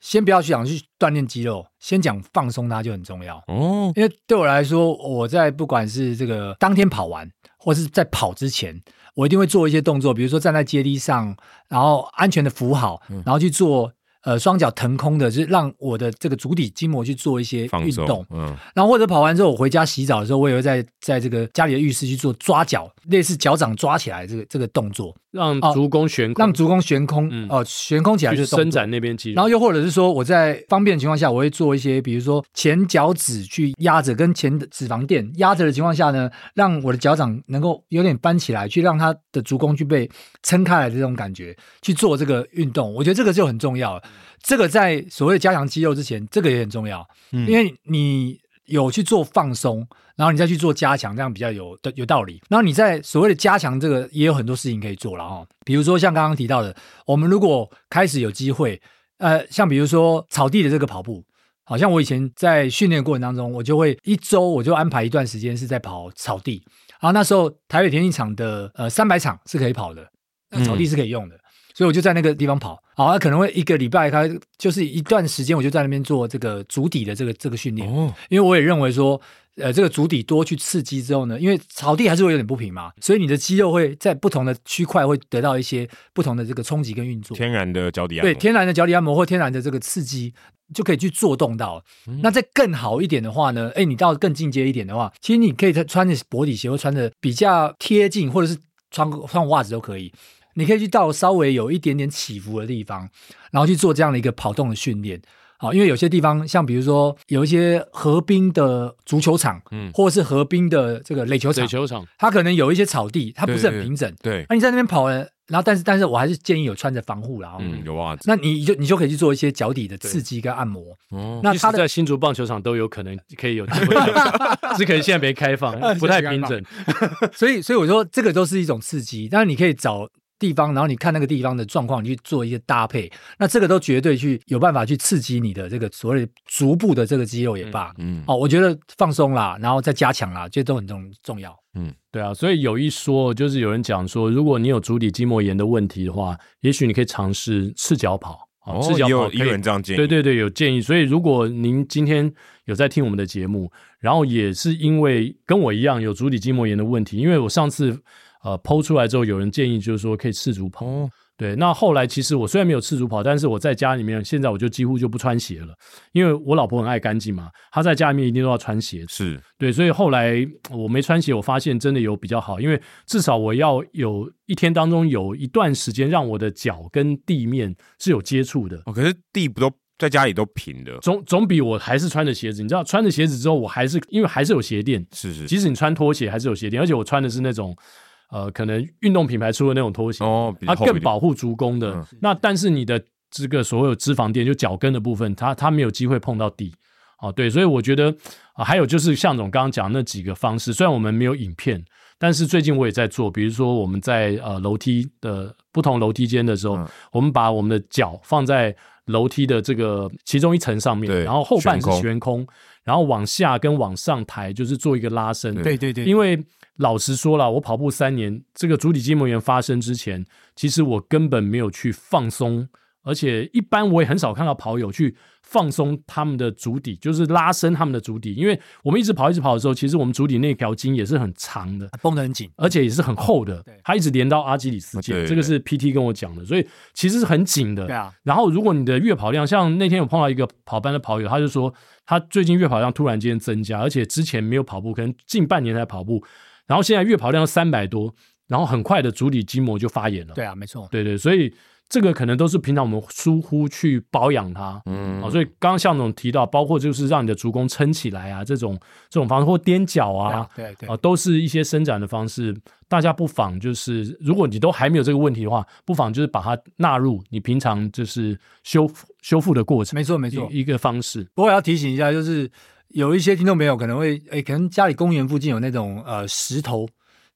先不要去想去锻炼肌肉，先讲放松它就很重要哦。因为对我来说，我在不管是这个当天跑完，或是在跑之前，我一定会做一些动作，比如说站在阶梯上，然后安全的扶好，然后去做。呃，双脚腾空的，就是让我的这个足底筋膜去做一些运动，嗯，然后或者跑完之后，我回家洗澡的时候，我也会在在这个家里的浴室去做抓脚，类似脚掌抓起来这个这个动作，让足弓悬空，让足弓悬空，嗯，哦，悬空起来就是伸展那边肌肉。然后又或者是说，我在方便的情况下，我会做一些，比如说前脚趾去压着，跟前的脂肪垫压着的情况下呢，让我的脚掌能够有点翻起来，去让它的足弓去被撑开来的这种感觉，去做这个运动。我觉得这个就很重要了。这个在所谓加强肌肉之前，这个也很重要，嗯，因为你有去做放松，然后你再去做加强，这样比较有的有道理。然后你在所谓的加强这个，也有很多事情可以做了哈。比如说像刚刚提到的，我们如果开始有机会，呃，像比如说草地的这个跑步，好像我以前在训练过程当中，我就会一周我就安排一段时间是在跑草地。然后那时候台北田径场的呃三百场是可以跑的，那草地是可以用的，嗯、所以我就在那个地方跑。好，那可能会一个礼拜，它就是一段时间，我就在那边做这个足底的这个这个训练。哦，因为我也认为说，呃，这个足底多去刺激之后呢，因为草地还是会有点不平嘛，所以你的肌肉会在不同的区块会得到一些不同的这个冲击跟运作。天然的脚底按摩，对，天然的脚底按摩或天然的这个刺激。就可以去做动到，嗯、那再更好一点的话呢？哎，你到更进阶一点的话，其实你可以穿着薄底鞋，或穿着比较贴近，或者是穿穿袜子都可以。你可以去到稍微有一点点起伏的地方，然后去做这样的一个跑动的训练。好，因为有些地方，像比如说有一些河滨的足球场，嗯，或者是河滨的这个垒球场，垒球场，它可能有一些草地，它不是很平整。对，对，对，那你在那边跑了？然后，但是，但是我还是建议有穿着防护啦。嗯，有袜子。那你就你就可以去做一些脚底的刺激跟按摩。哦，那他在新竹棒球场都有可能可以有机会，只可能现在没开放，不太平整。所以，所以我说这个都是一种刺激。但是你可以找地方，然后你看那个地方的状况，你去做一些搭配。那这个都绝对去有办法去刺激你的这个所谓足部的这个肌肉也罢。嗯，哦，我觉得放松啦，然后再加强啦，这都很重重要。嗯，对啊，所以有一说，就是有人讲说，如果你有足底筋膜炎的问题的话，也许你可以尝试赤脚跑。哦，赤脚跑可以，有人这样建议。对对对，有建议。所以如果您今天有在听我们的节目，然后也是因为跟我一样有足底筋膜炎的问题，因为我上次呃 PO 出来之后，有人建议就是说可以赤足跑。哦对，那后来其实我虽然没有赤足跑，但是我在家里面，现在我就几乎就不穿鞋了，因为我老婆很爱干净嘛，她在家里面一定都要穿鞋。是对，所以后来我没穿鞋，我发现真的有比较好，因为至少我要有一天当中有一段时间让我的脚跟地面是有接触的。哦，可是地不都在家里都平的，总总比我还是穿着鞋子。你知道，穿着鞋子之后，我还是因为还是有鞋垫，是是，即使你穿拖鞋还是有鞋垫，而且我穿的是那种。呃，可能运动品牌出的那种拖鞋，哦，它更保护足弓的。嗯、那但是你的这个所有脂肪垫，就脚跟的部分，它它没有机会碰到地。哦，对，所以我觉得啊、呃，还有就是向总刚刚讲那几个方式，虽然我们没有影片，但是最近我也在做。比如说我们在呃楼梯的不同楼梯间的时候，嗯、我们把我们的脚放在楼梯的这个其中一层上面，然后后半是悬空，然后往下跟往上抬，就是做一个拉伸。对对对，因为。老实说了，我跑步三年，这个足底筋膜炎发生之前，其实我根本没有去放松，而且一般我也很少看到跑友去放松他们的足底，就是拉伸他们的足底。因为我们一直跑一直跑的时候，其实我们足底那条筋也是很长的，绷得很紧，而且也是很厚的，它一直连到阿基里斯腱。对对对，这个是 PT 跟我讲的，所以其实是很紧的。对啊。然后如果你的月跑量，像那天我碰到一个跑班的跑友，他就说他最近月跑量突然间增加，而且之前没有跑步，可能近半年才跑步。然后现在月跑量三百多，然后很快的足底筋膜就发炎了。对啊，没错。对对，所以这个可能都是平常我们疏忽去保养它。嗯，所以刚刚向总提到，包括就是让你的足弓撑起来啊，这种这种方式或踮脚啊，对对，对啊，都是一些伸展的方式。大家不妨就是，如果你都还没有这个问题的话，不妨就是把它纳入你平常就是修复修复的过程。没错没错，一个方式。不过要提醒一下，就是。有一些听众朋友可能会，哎，可能家里公园附近有那种呃石头，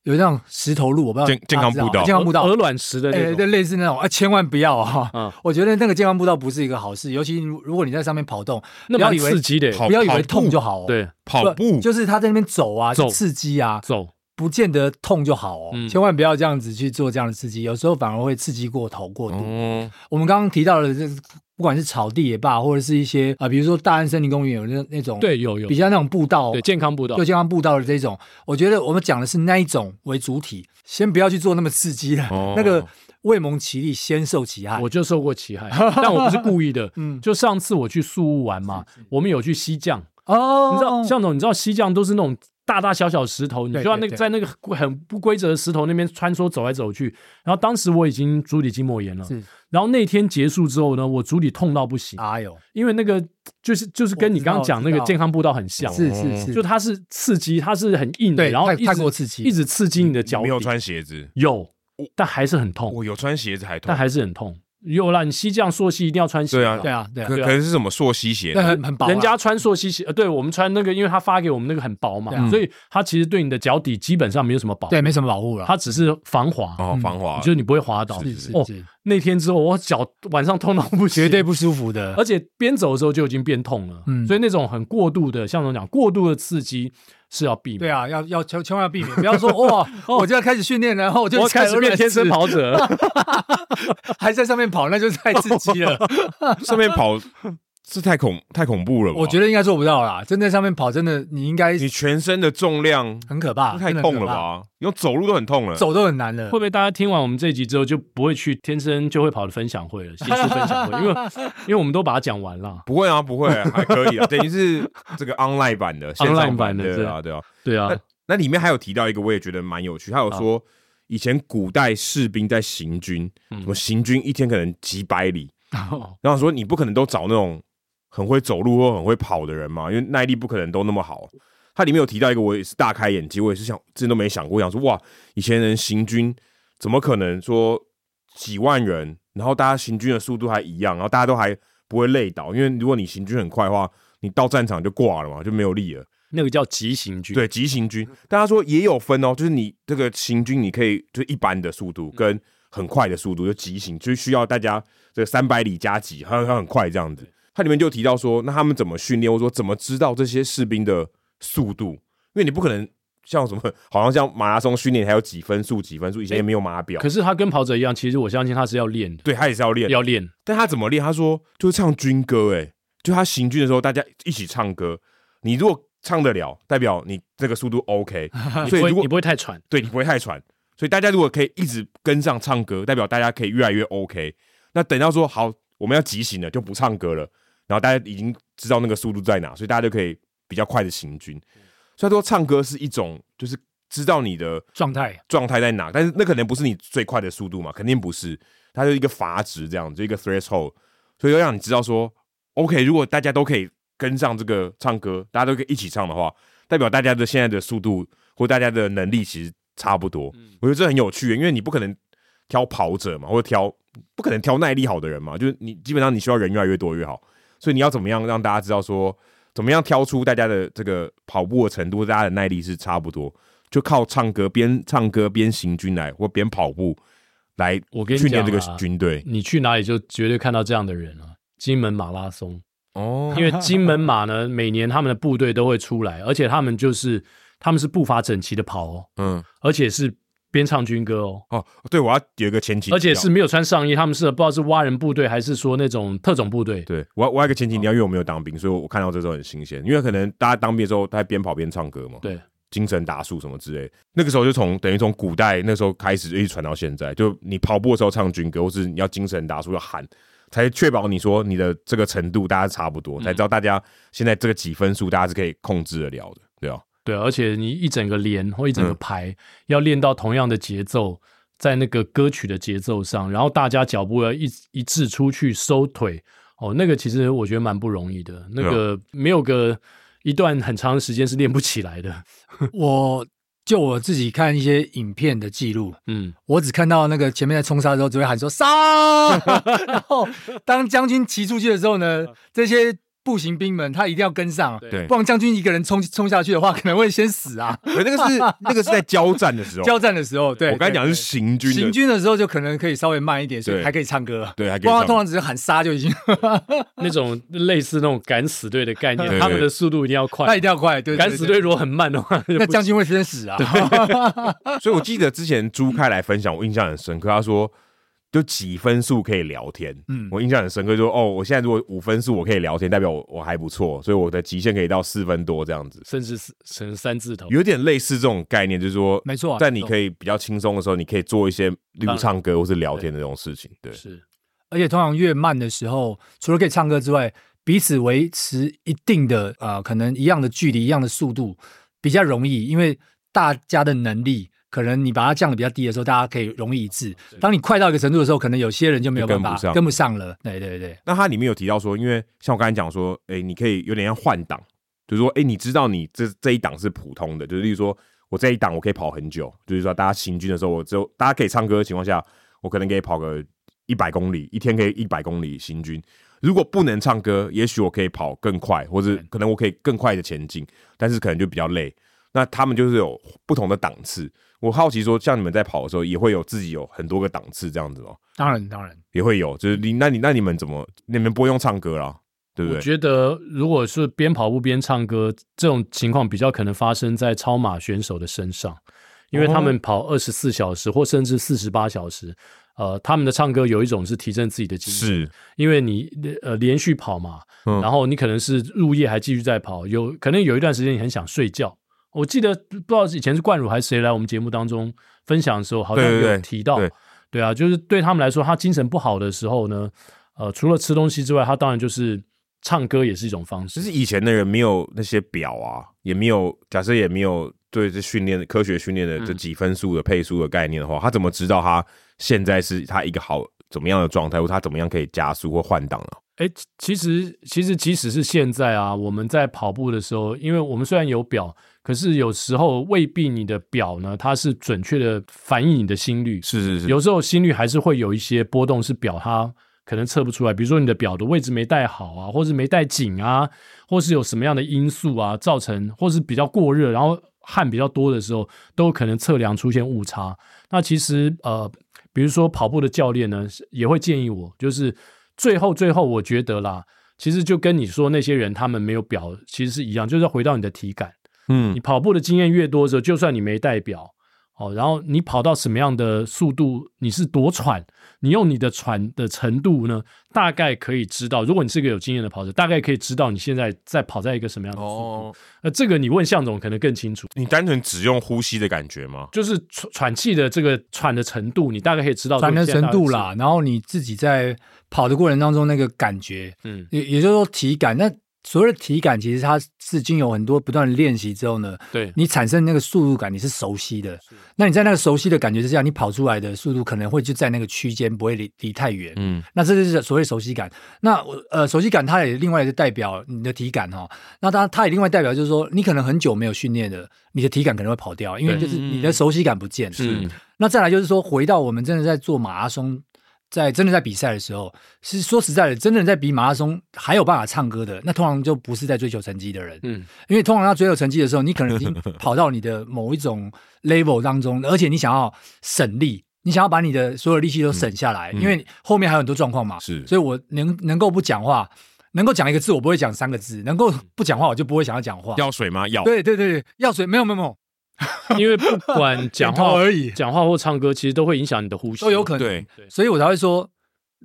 有那种石头路，我不知道健健康步道，健康步道，鹅卵石的那种，对，类似那种啊，千万不要啊！嗯，我觉得那个健康步道不是一个好事，尤其如果你在上面跑动，那蛮刺激的，不要以为痛就好哦。对，跑步。就是他在那边走啊，刺激啊，走。不见得痛就好哦。千万不要这样子去做这样的刺激，有时候反而会刺激过头过度。嗯，我们刚刚提到的这。不管是草地也罢，或者是一些啊、呃，比如说大安森林公园有那那种，对，有有比较那种步道，对，健康步道，就健康步道的这种，我觉得我们讲的是那一种为主体，先不要去做那么刺激的，哦、那个未蒙其利先受其害。我就受过其害，但我不是故意的。嗯，就上次我去宿务玩嘛，我们有去西降哦，你知道向总，你知道西降都是那种。大大小小石头，你就要那个在那个很不规则的石头那边穿梭走来走去。然后当时我已经足底筋膜炎了，是。然后那天结束之后呢，我足底痛到不行。哎呦，因为那个就是就是跟你刚刚讲那个健康步道很像，是是是，就它是刺激，它是很硬的，然后太过刺激，一直刺激你的脚。没有穿鞋子？有，但还是很痛。我有穿鞋子还痛，但还是很痛。有啦，你溪降溯溪一定要穿鞋。对啊，对啊，对啊。可可能是什么溯溪鞋？那很很薄。人家穿溯溪鞋，呃，对我们穿那个，因为他发给我们那个很薄嘛，所以它其实对你的脚底基本上没有什么保护。对，没什么保护了。它只是防滑哦，防滑，就是你不会滑倒。是是是。那天之后，我脚晚上痛到不行，绝对不舒服的，而且边走的时候就已经变痛了。嗯，所以那种很过度的，像我们讲过度的刺激是要避免。对啊，要要千千万要避免，不要说哇，我就要开始训练，然后我就我开始变天生跑者，还在上面跑，那就太刺激了，上面跑。是太恐太恐怖了吧？我觉得应该做不到啦。真在上面跑，真的你应该你全身的重量很可怕，太痛了吧？用走路都很痛了，走都很难了。会不会大家听完我们这一集之后就不会去天生就会跑的分享会了？新书分享会，因为因为我们都把它讲完了。不会啊，不会，啊 还可以啊。等于是这个 online 版的，online 版的，对啊，对啊，对啊。那里面还有提到一个，我也觉得蛮有趣。他有说以前古代士兵在行军，什么行军一天可能几百里，然后说你不可能都找那种。很会走路或很会跑的人嘛，因为耐力不可能都那么好。它里面有提到一个，我也是大开眼界，我也是想之前都没想过，我想说哇，以前人行军怎么可能说几万人，然后大家行军的速度还一样，然后大家都还不会累倒，因为如果你行军很快的话，你到战场就挂了嘛，就没有力了。那个叫急行军，对，急行军。大家说也有分哦，就是你这个行军，你可以就一般的速度跟很快的速度，就急行，就是需要大家这个三百里加急，还很快这样子。它里面就提到说，那他们怎么训练？或者说怎么知道这些士兵的速度？因为你不可能像什么，好像像马拉松训练还有几分数几分数，以前也没有码表。可是他跟跑者一样，其实我相信他是要练的。对，他也是要练，要练。但他怎么练？他说就是唱军歌，哎，就他行军的时候，大家一起唱歌。你如果唱得了，代表你这个速度 OK，所以如果你不会太喘，对，你不会太喘。所以大家如果可以一直跟上唱歌，代表大家可以越来越 OK。那等到说好，我们要急行了，就不唱歌了。然后大家已经知道那个速度在哪，所以大家就可以比较快的行军。虽然说唱歌是一种，就是知道你的状态状态在哪，但是那可能不是你最快的速度嘛，肯定不是。它就是一个阀值这样，就一个 threshold，所以要让你知道说，OK，如果大家都可以跟上这个唱歌，大家都可以一起唱的话，代表大家的现在的速度或大家的能力其实差不多。我觉得这很有趣，因为你不可能挑跑者嘛，或者挑不可能挑耐力好的人嘛，就是你基本上你需要人越来越多越好。所以你要怎么样让大家知道说，怎么样挑出大家的这个跑步的程度，大家的耐力是差不多，就靠唱歌边唱歌边行军来，或边跑步来，我跟你训练这个军队。你去哪里就绝对看到这样的人啊！金门马拉松哦，因为金门马呢，每年他们的部队都会出来，而且他们就是他们是步伐整齐的跑哦，嗯，而且是。边唱军歌哦。哦，对，我要有一个前提，而且是没有穿上衣，他们是不知道是蛙人部队还是说那种特种部队。对，我要我要一个前提，你要因为我没有当兵，所以我看到这时候很新鲜，因为可能大家当兵的时候，他边跑边唱歌嘛，对，精神达数什么之类，那个时候就从等于从古代那时候开始一直传到现在，就你跑步的时候唱军歌，或是你要精神达数要喊，才确保你说你的这个程度大家差不多，才知道大家现在这个几分数大家是可以控制得了的，对啊。对，而且你一整个连或一整个排要练到同样的节奏，在那个歌曲的节奏上，然后大家脚步要一一致出去收腿哦，那个其实我觉得蛮不容易的，那个没有个一段很长的时间是练不起来的。我就我自己看一些影片的记录，嗯，我只看到那个前面在冲杀的时候只会喊说杀，然后当将军骑出去的时候呢，这些。步行兵们，他一定要跟上，对，不然将军一个人冲冲下去的话，可能会先死啊。对，那个是 那个是在交战的时候，交战的时候，对，我刚才讲的是行军，行军的时候就可能可以稍微慢一点，所以还可以唱歌，对，还可以。不然通常只是喊杀就已经。那种类似那种敢死队的概念，他们的速度一定要快，他一定要快，对，敢死队如果很慢的话，那将军会先死啊。所以我记得之前朱开来分享，我印象很深刻，他说。就几分数可以聊天，嗯，我印象很深刻就，说哦，我现在如果五分数我可以聊天，代表我我还不错，所以我的极限可以到四分多这样子，甚至是成三字头，有点类似这种概念，就是说，没错，在你可以比较轻松的时候，你可以做一些例如唱歌或是聊天的这种事情，对，是，而且通常越慢的时候，除了可以唱歌之外，彼此维持一定的呃，可能一样的距离、一样的速度比较容易，因为大家的能力。可能你把它降的比较低的时候，大家可以容易一致。当你快到一个程度的时候，可能有些人就没有办法跟不上，跟不上了。对对对。那它里面有提到说，因为像我刚才讲说，哎、欸，你可以有点像换挡，就是说，哎、欸，你知道你这这一档是普通的，就是例如说我这一档我可以跑很久，就是说大家行军的时候，我只有大家可以唱歌的情况下，我可能可以跑个一百公里，一天可以一百公里行军。如果不能唱歌，也许我可以跑更快，或者可能我可以更快的前进，但是可能就比较累。那他们就是有不同的档次。我好奇说，像你们在跑的时候，也会有自己有很多个档次这样子吗？当然，当然也会有。就是你，那你那你们怎么？你们不会用唱歌啦，对不对？我觉得如果是边跑步边唱歌，这种情况比较可能发生在超马选手的身上，因为他们跑二十四小时或甚至四十八小时。呃，他们的唱歌有一种是提振自己的精神，是因为你呃连续跑嘛，嗯，然后你可能是入夜还继续在跑，有可能有一段时间你很想睡觉。我记得不知道以前是冠儒还是谁来我们节目当中分享的时候，好像有提到，对，对，对，对啊，就是对他们来说，他精神不好的时候呢，呃，除了吃东西之外，他当然就是唱歌也是一种方式。就是以前的人没有那些表啊，也没有假设也没有对这训练科学训练的这几分数的配速的概念的话，嗯，他怎么知道他？现在是他一个好怎么样的状态，或他怎么样可以加速或换挡呢？哎，其实其实即使是现在啊，我们在跑步的时候，因为我们虽然有表，可是有时候未必你的表呢，它是准确的反映你的心率。是是是，有时候心率还是会有一些波动，是表它可能测不出来。比如说你的表的位置没带好啊，或是没带紧啊，或是有什么样的因素啊，造成或是比较过热，然后汗比较多的时候，都有可能测量出现误差。那其实呃。比如说跑步的教练呢，也会建议我，就是最后最后，我觉得啦，其实就跟你说那些人他们没有表，其实是一样，就是要回到你的体感。嗯，你跑步的经验越多的时候，就算你没代表。哦，然后你跑到什么样的速度，你是多喘，你用你的喘的程度呢，大概可以知道。如果你是个有经验的跑者，大概可以知道你现在在跑在一个什么样的速度。哦，那这个你问向总可能更清楚。你单纯只用呼吸的感觉吗？就是喘喘气的这个喘的程度，你大概可以知道喘的程度啦。然后你自己在跑的过程当中那个感觉，嗯，也也就是说体感那。所谓的体感，其实它是经有很多不断的练习之后呢，对你产生那个速度感，你是熟悉的。那你在那个熟悉的感觉之下，你跑出来的速度可能会就在那个区间，不会离离太远。嗯，那这就是所谓熟悉感。那呃，熟悉感它也另外是代表你的体感哈。那当然，它也另外代表就是说，你可能很久没有训练的，你的体感可能会跑掉，因为就是你的熟悉感不见了。是。那再来就是说，回到我们真的在做马拉松。在真的在比赛的时候，是说实在的，真的在比马拉松还有办法唱歌的，那通常就不是在追求成绩的人。嗯，因为通常要追求成绩的时候，你可能已经 跑到你的某一种 level 当中，而且你想要省力，你想要把你的所有力气都省下来，因为后面还有很多状况嘛。是，所以我能能够不讲话，能够讲一个字，我不会讲三个字；能够不讲话，我就不会想要讲话。要水吗？要。对对对，要水。没有没有没有。因为不管 讲话而已，讲话或唱歌，其实都会影响你的呼吸，都有可能。对，所以我才会说，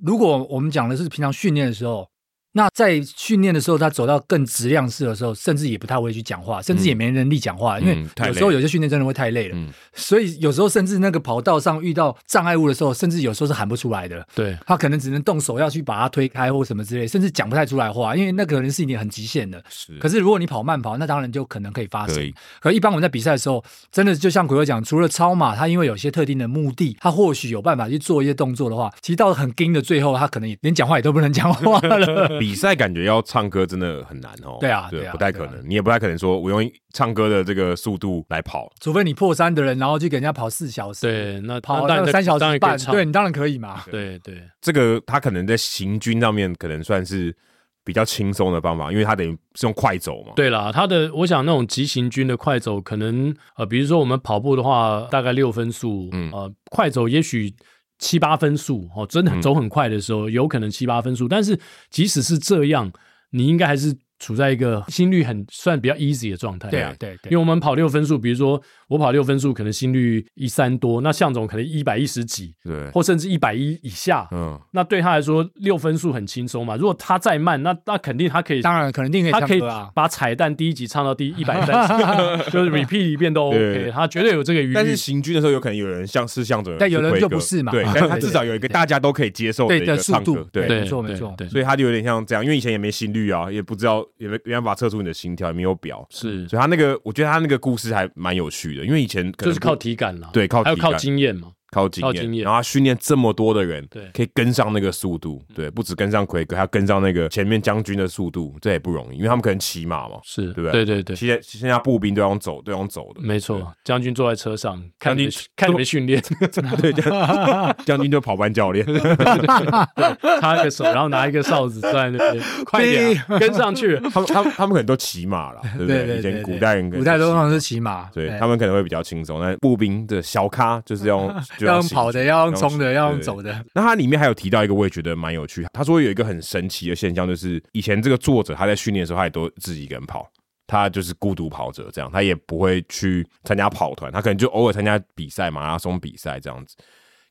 如果我们讲的是平常训练的时候。那在训练的时候，他走到更质量式的时候，甚至也不太会去讲话，甚至也没能力讲话，嗯、因为有时候有些训练真的会太累了。嗯、所以有时候甚至那个跑道上遇到障碍物的时候，甚至有时候是喊不出来的。对，他可能只能动手要去把它推开或什么之类，甚至讲不太出来话，因为那可能是一点很极限的。是。可是如果你跑慢跑，那当然就可能可以发生。可一般我们在比赛的时候，真的就像鬼哥讲，除了超马，他因为有些特定的目的，他或许有办法去做一些动作的话，其实到了很惊的最后，他可能也连讲话也都不能讲话了。比赛感觉要。唱歌真的很难哦。对啊，对，不太可能。你也不太可能说，我用唱歌的这个速度来跑，除非你破三的人，然后去给人家跑四小时。对，那跑那个三小时半，对你当然可以嘛。对对，这个他可能在行军上面可能算是比较轻松的方法，因为他等于是用快走嘛。对啦，他的我想那种急行军的快走，可能呃，比如说我们跑步的话，大概六分速，嗯呃，快走也许。七八分数哦，真的走很快的时候，嗯、有可能七八分数。但是即使是这样，你应该还是处在一个心率很算比较 easy 的状态。对啊，对，对，因为我们跑六分数，比如说。我跑六分数，可能心率一三多，那向总可能一百一十几，对，或甚至一百一以下，嗯，那对他来说六分数很轻松嘛。如果他再慢，那那肯定他可以，当然肯定可以，他可以把彩蛋第一集唱到第一百三十，就是 repeat 一遍都 OK，他绝对有这个余裕。但是行军的时候，有可能有人像是向总，但有人就不是嘛，对，但他至少有一个大家都可以接受的一个速度，对，没错没错，所以他就有点像这样，因为以前也没心率啊，也不知道也没没办法测出你的心跳，也没有表，是，所以他那个我觉得他那个故事还蛮有趣的，因为以前可能。靠体感啦，对，靠体感，还有靠经验嘛。靠经验，靠经验，然后他训练这么多的人，对，可以跟上那个速度，对，不止跟上奎哥，还要跟上那个前面将军的速度，这也不容易，因为他们可能骑马嘛，是对不对？对对对，现在现在步兵都要走，都要走的，没错。将军坐在车上，看你看你们训练，对，将军就跑班教练，插个手，然后拿一个哨子在那边，快点跟上去。他们他们他们可能都骑马了，对不对？以前古代人古代都通常是骑马，对他们可能会比较轻松。那步兵的小咖就是要要用跑的，要用冲的，要用走的。那它里面还有提到一个，我也觉得蛮有趣。他说有一个很神奇的现象，就是以前这个作者他在训练的时候，他也都自己一个人跑，他就是孤独跑者这样，他也不会去参加跑团，他可能就偶尔参加比赛，马拉松比赛这样子。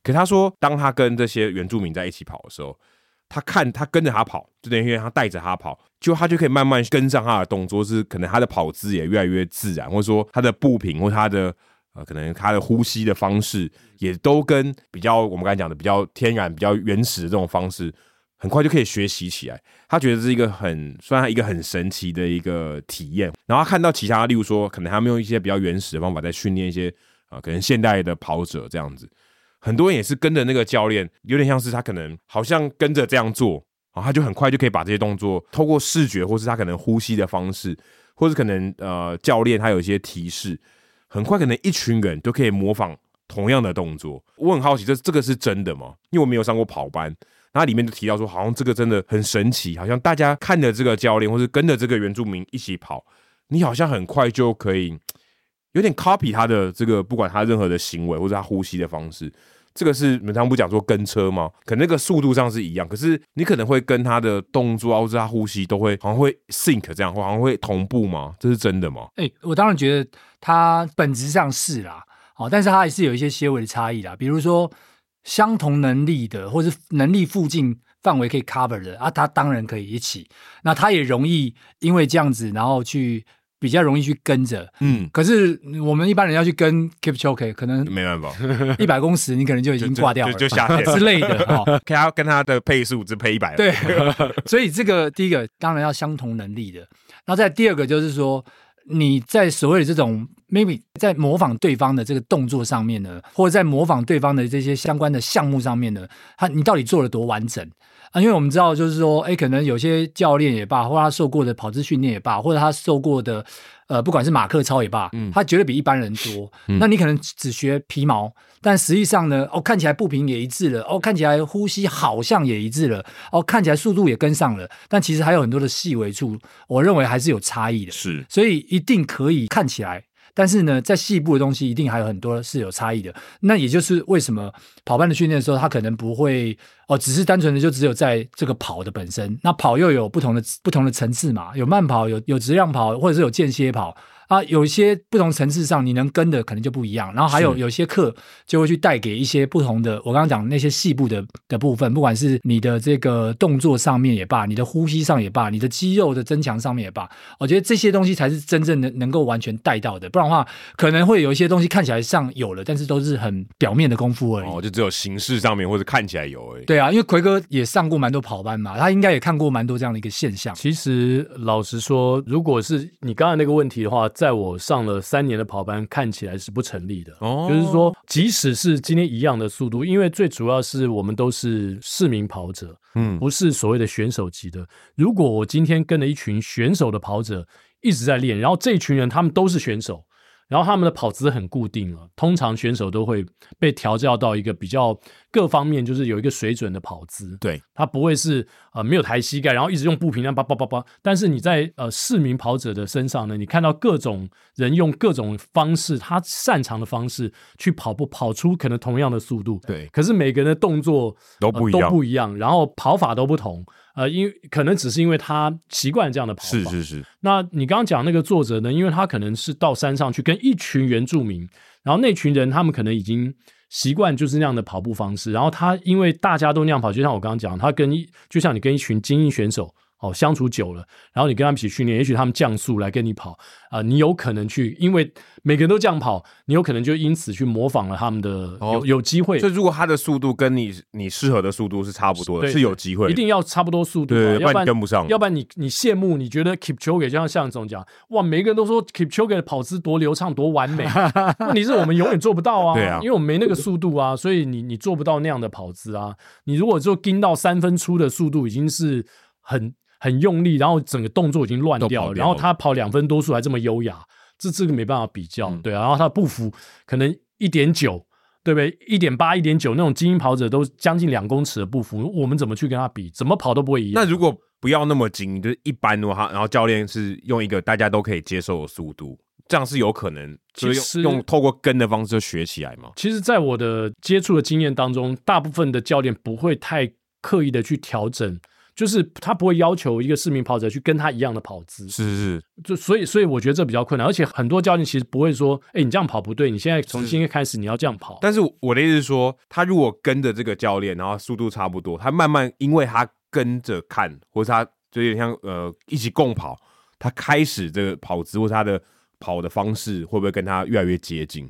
可他说，当他跟这些原住民在一起跑的时候，他看他跟着他跑，就等于他带着他跑，就他就可以慢慢跟上他的动作，是可能他的跑姿也越来越自然，或者说他的步频或他的。呃，可能他的呼吸的方式也都跟比较我们刚才讲的比较天然、比较原始的这种方式，很快就可以学习起来。他觉得是一个很，算一个很神奇的一个体验。然后他看到其他，例如说，可能他们用一些比较原始的方法在训练一些啊、呃，可能现代的跑者这样子。很多人也是跟着那个教练，有点像是他可能好像跟着这样做，然后他就很快就可以把这些动作透过视觉，或是他可能呼吸的方式，或是可能呃教练他有一些提示。很快，可能一群人都可以模仿同样的动作。我很好奇，这这个是真的吗？因为我没有上过跑班，那里面就提到说，好像这个真的很神奇，好像大家看着这个教练，或是跟着这个原住民一起跑，你好像很快就可以有点 copy 他的这个，不管他任何的行为或者他呼吸的方式。这个是你们常不讲说跟车吗？可那个速度上是一样，可是你可能会跟他的动作或者他呼吸都会好像会 sync 这样，好像会同步吗？这是真的吗？哎、我当然觉得。它本质上是啦，好，但是它还是有一些些微的差异啦。比如说，相同能力的，或是能力附近范围可以 cover 的啊，它当然可以一起。那它也容易因为这样子，然后去比较容易去跟着。嗯，可是我们一般人要去跟 Keep Choke，可能没办法，一百公尺你可能就已经挂掉了，就，下线之类的。哦，可要跟他的配速只配一百。对，所以这个第一个当然要相同能力的。然后再第二个就是说。你在所谓的这种 maybe 在模仿对方的这个动作上面呢，或者在模仿对方的这些相关的项目上面呢，他你到底做了多完整啊？因为我们知道，就是说，哎，可能有些教练也罢，或者他受过的跑姿训练也罢，或者他受过的。呃，不管是马克操也罢，嗯，他绝对比一般人多。嗯、那你可能只学皮毛，但实际上呢，哦，看起来步频也一致了，哦，看起来呼吸好像也一致了，哦，看起来速度也跟上了，但其实还有很多的细微处，我认为还是有差异的。是，所以一定可以看起来。但是呢，在细部的东西一定还有很多是有差异的。那也就是为什么跑班的训练的时候，他可能不会哦，只是单纯的就只有在这个跑的本身。那跑又有不同的不同的层次嘛，有慢跑，有有质量跑，或者是有间歇跑。啊，有一些不同层次上，你能跟的可能就不一样。然后还有有些课就会去带给一些不同的，我刚刚讲那些细部的的部分，不管是你的这个动作上面也罢，你的呼吸上也罢，你的肌肉的增强上面也罢，我觉得这些东西才是真正的能够完全带到的。不然的话，可能会有一些东西看起来上有了，但是都是很表面的功夫而已。哦，就只有形式上面或者看起来有而已。对啊，因为奎哥也上过蛮多跑班嘛，他应该也看过蛮多这样的一个现象。其实老实说，如果是你刚才那个问题的话，在我上了三年的跑班，看起来是不成立的。哦，就是说，即使是今天一样的速度，因为最主要是我们都是市民跑者，嗯，不是所谓的选手级的。如果我今天跟了一群选手的跑者一直在练，然后这一群人他们都是选手。然后他们的跑姿很固定了，通常选手都会被调教到一个比较各方面就是有一个水准的跑姿。对，他不会是呃没有抬膝盖，然后一直用步频那叭叭叭叭。但是你在呃市民跑者的身上呢，你看到各种人用各种方式，他擅长的方式去跑步，跑出可能同样的速度。对，可是每个人的动作都不一样，呃，都不一样，然后跑法都不同。呃，因为可能只是因为他习惯这样的跑法。是是是。那你刚刚讲那个作者呢？因为他可能是到山上去跟一群原住民，然后那群人他们可能已经习惯就是那样的跑步方式。然后他因为大家都那样跑，就像我刚刚讲，他跟一就像你跟一群精英选手哦，相处久了，然后你跟他们一起训练，也许他们降速来跟你跑啊、呃，你有可能去，因为每个人都这样跑，你有可能就因此去模仿了他们的，哦、有有机会。所以如果他的速度跟你你适合的速度是差不多的，是有机会，一定要差不多速度，对，要不然跟不上，要不然你你羡慕，你觉得 Keep c h o e 就像向总讲，哇，每个人都说 Keep c h o e 的跑姿多流畅多完美，问题是我们永远做不到啊，对啊，因为我们没那个速度啊，所以你你做不到那样的跑姿啊，你如果就盯到三分出的速度已经是很。很用力，然后整个动作已经乱掉了，然后他跑两分多速还这么优雅，这这个没办法比较，嗯、对啊。然后他的步幅可能一点九，对不对？一点八、一点九那种精英跑者都将近两公尺的步幅，我们怎么去跟他比？怎么跑都不会一样。那如果不要那么精，就是一般的话，然后教练是用一个大家都可以接受的速度，这样是有可能，就是用，用透过跟的方式学起来吗？其实，在我的接触的经验当中，大部分的教练不会太刻意的去调整。就是他不会要求一个市民跑者去跟他一样的跑姿，是是是，就所以所以我觉得这比较困难，而且很多教练其实不会说，哎、欸，你这样跑不对，你现在从今天开始你要这样跑。但是我的意思是说，他如果跟着这个教练，然后速度差不多，他慢慢因为他跟着看，或者他就有点像呃一起共跑，他开始这个跑姿或者他的跑的方式会不会跟他越来越接近？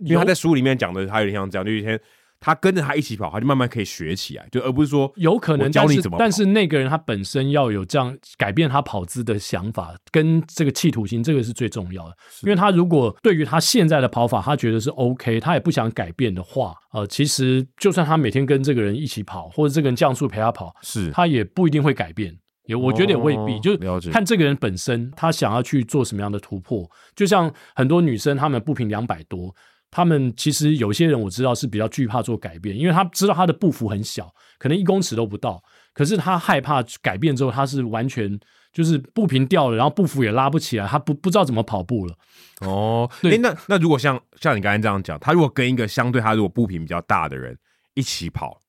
因为他在书里面讲的，他有点像这样，就一天。他跟着他一起跑，他就慢慢可以学起来，就而不是说有可能教你怎么跑。但是那个人他本身要有这样改变他跑姿的想法跟这个企图心，这个是最重要的。因为他如果对于他现在的跑法他觉得是 OK，他也不想改变的话，呃，其实就算他每天跟这个人一起跑，或者这个人降速陪他跑，是他也不一定会改变。也我觉得也未必，哦、就是看这个人本身他想要去做什么样的突破。就像很多女生，她们步频两百多。他们其实有些人我知道是比较惧怕做改变，因为他知道他的步幅很小，可能一公尺都不到。可是他害怕改变之后，他是完全就是步频掉了，然后步幅也拉不起来，他不不知道怎么跑步了。哦，对，欸、那那如果像像你刚才这样讲，他如果跟一个相对他如果步频比较大的人一起跑。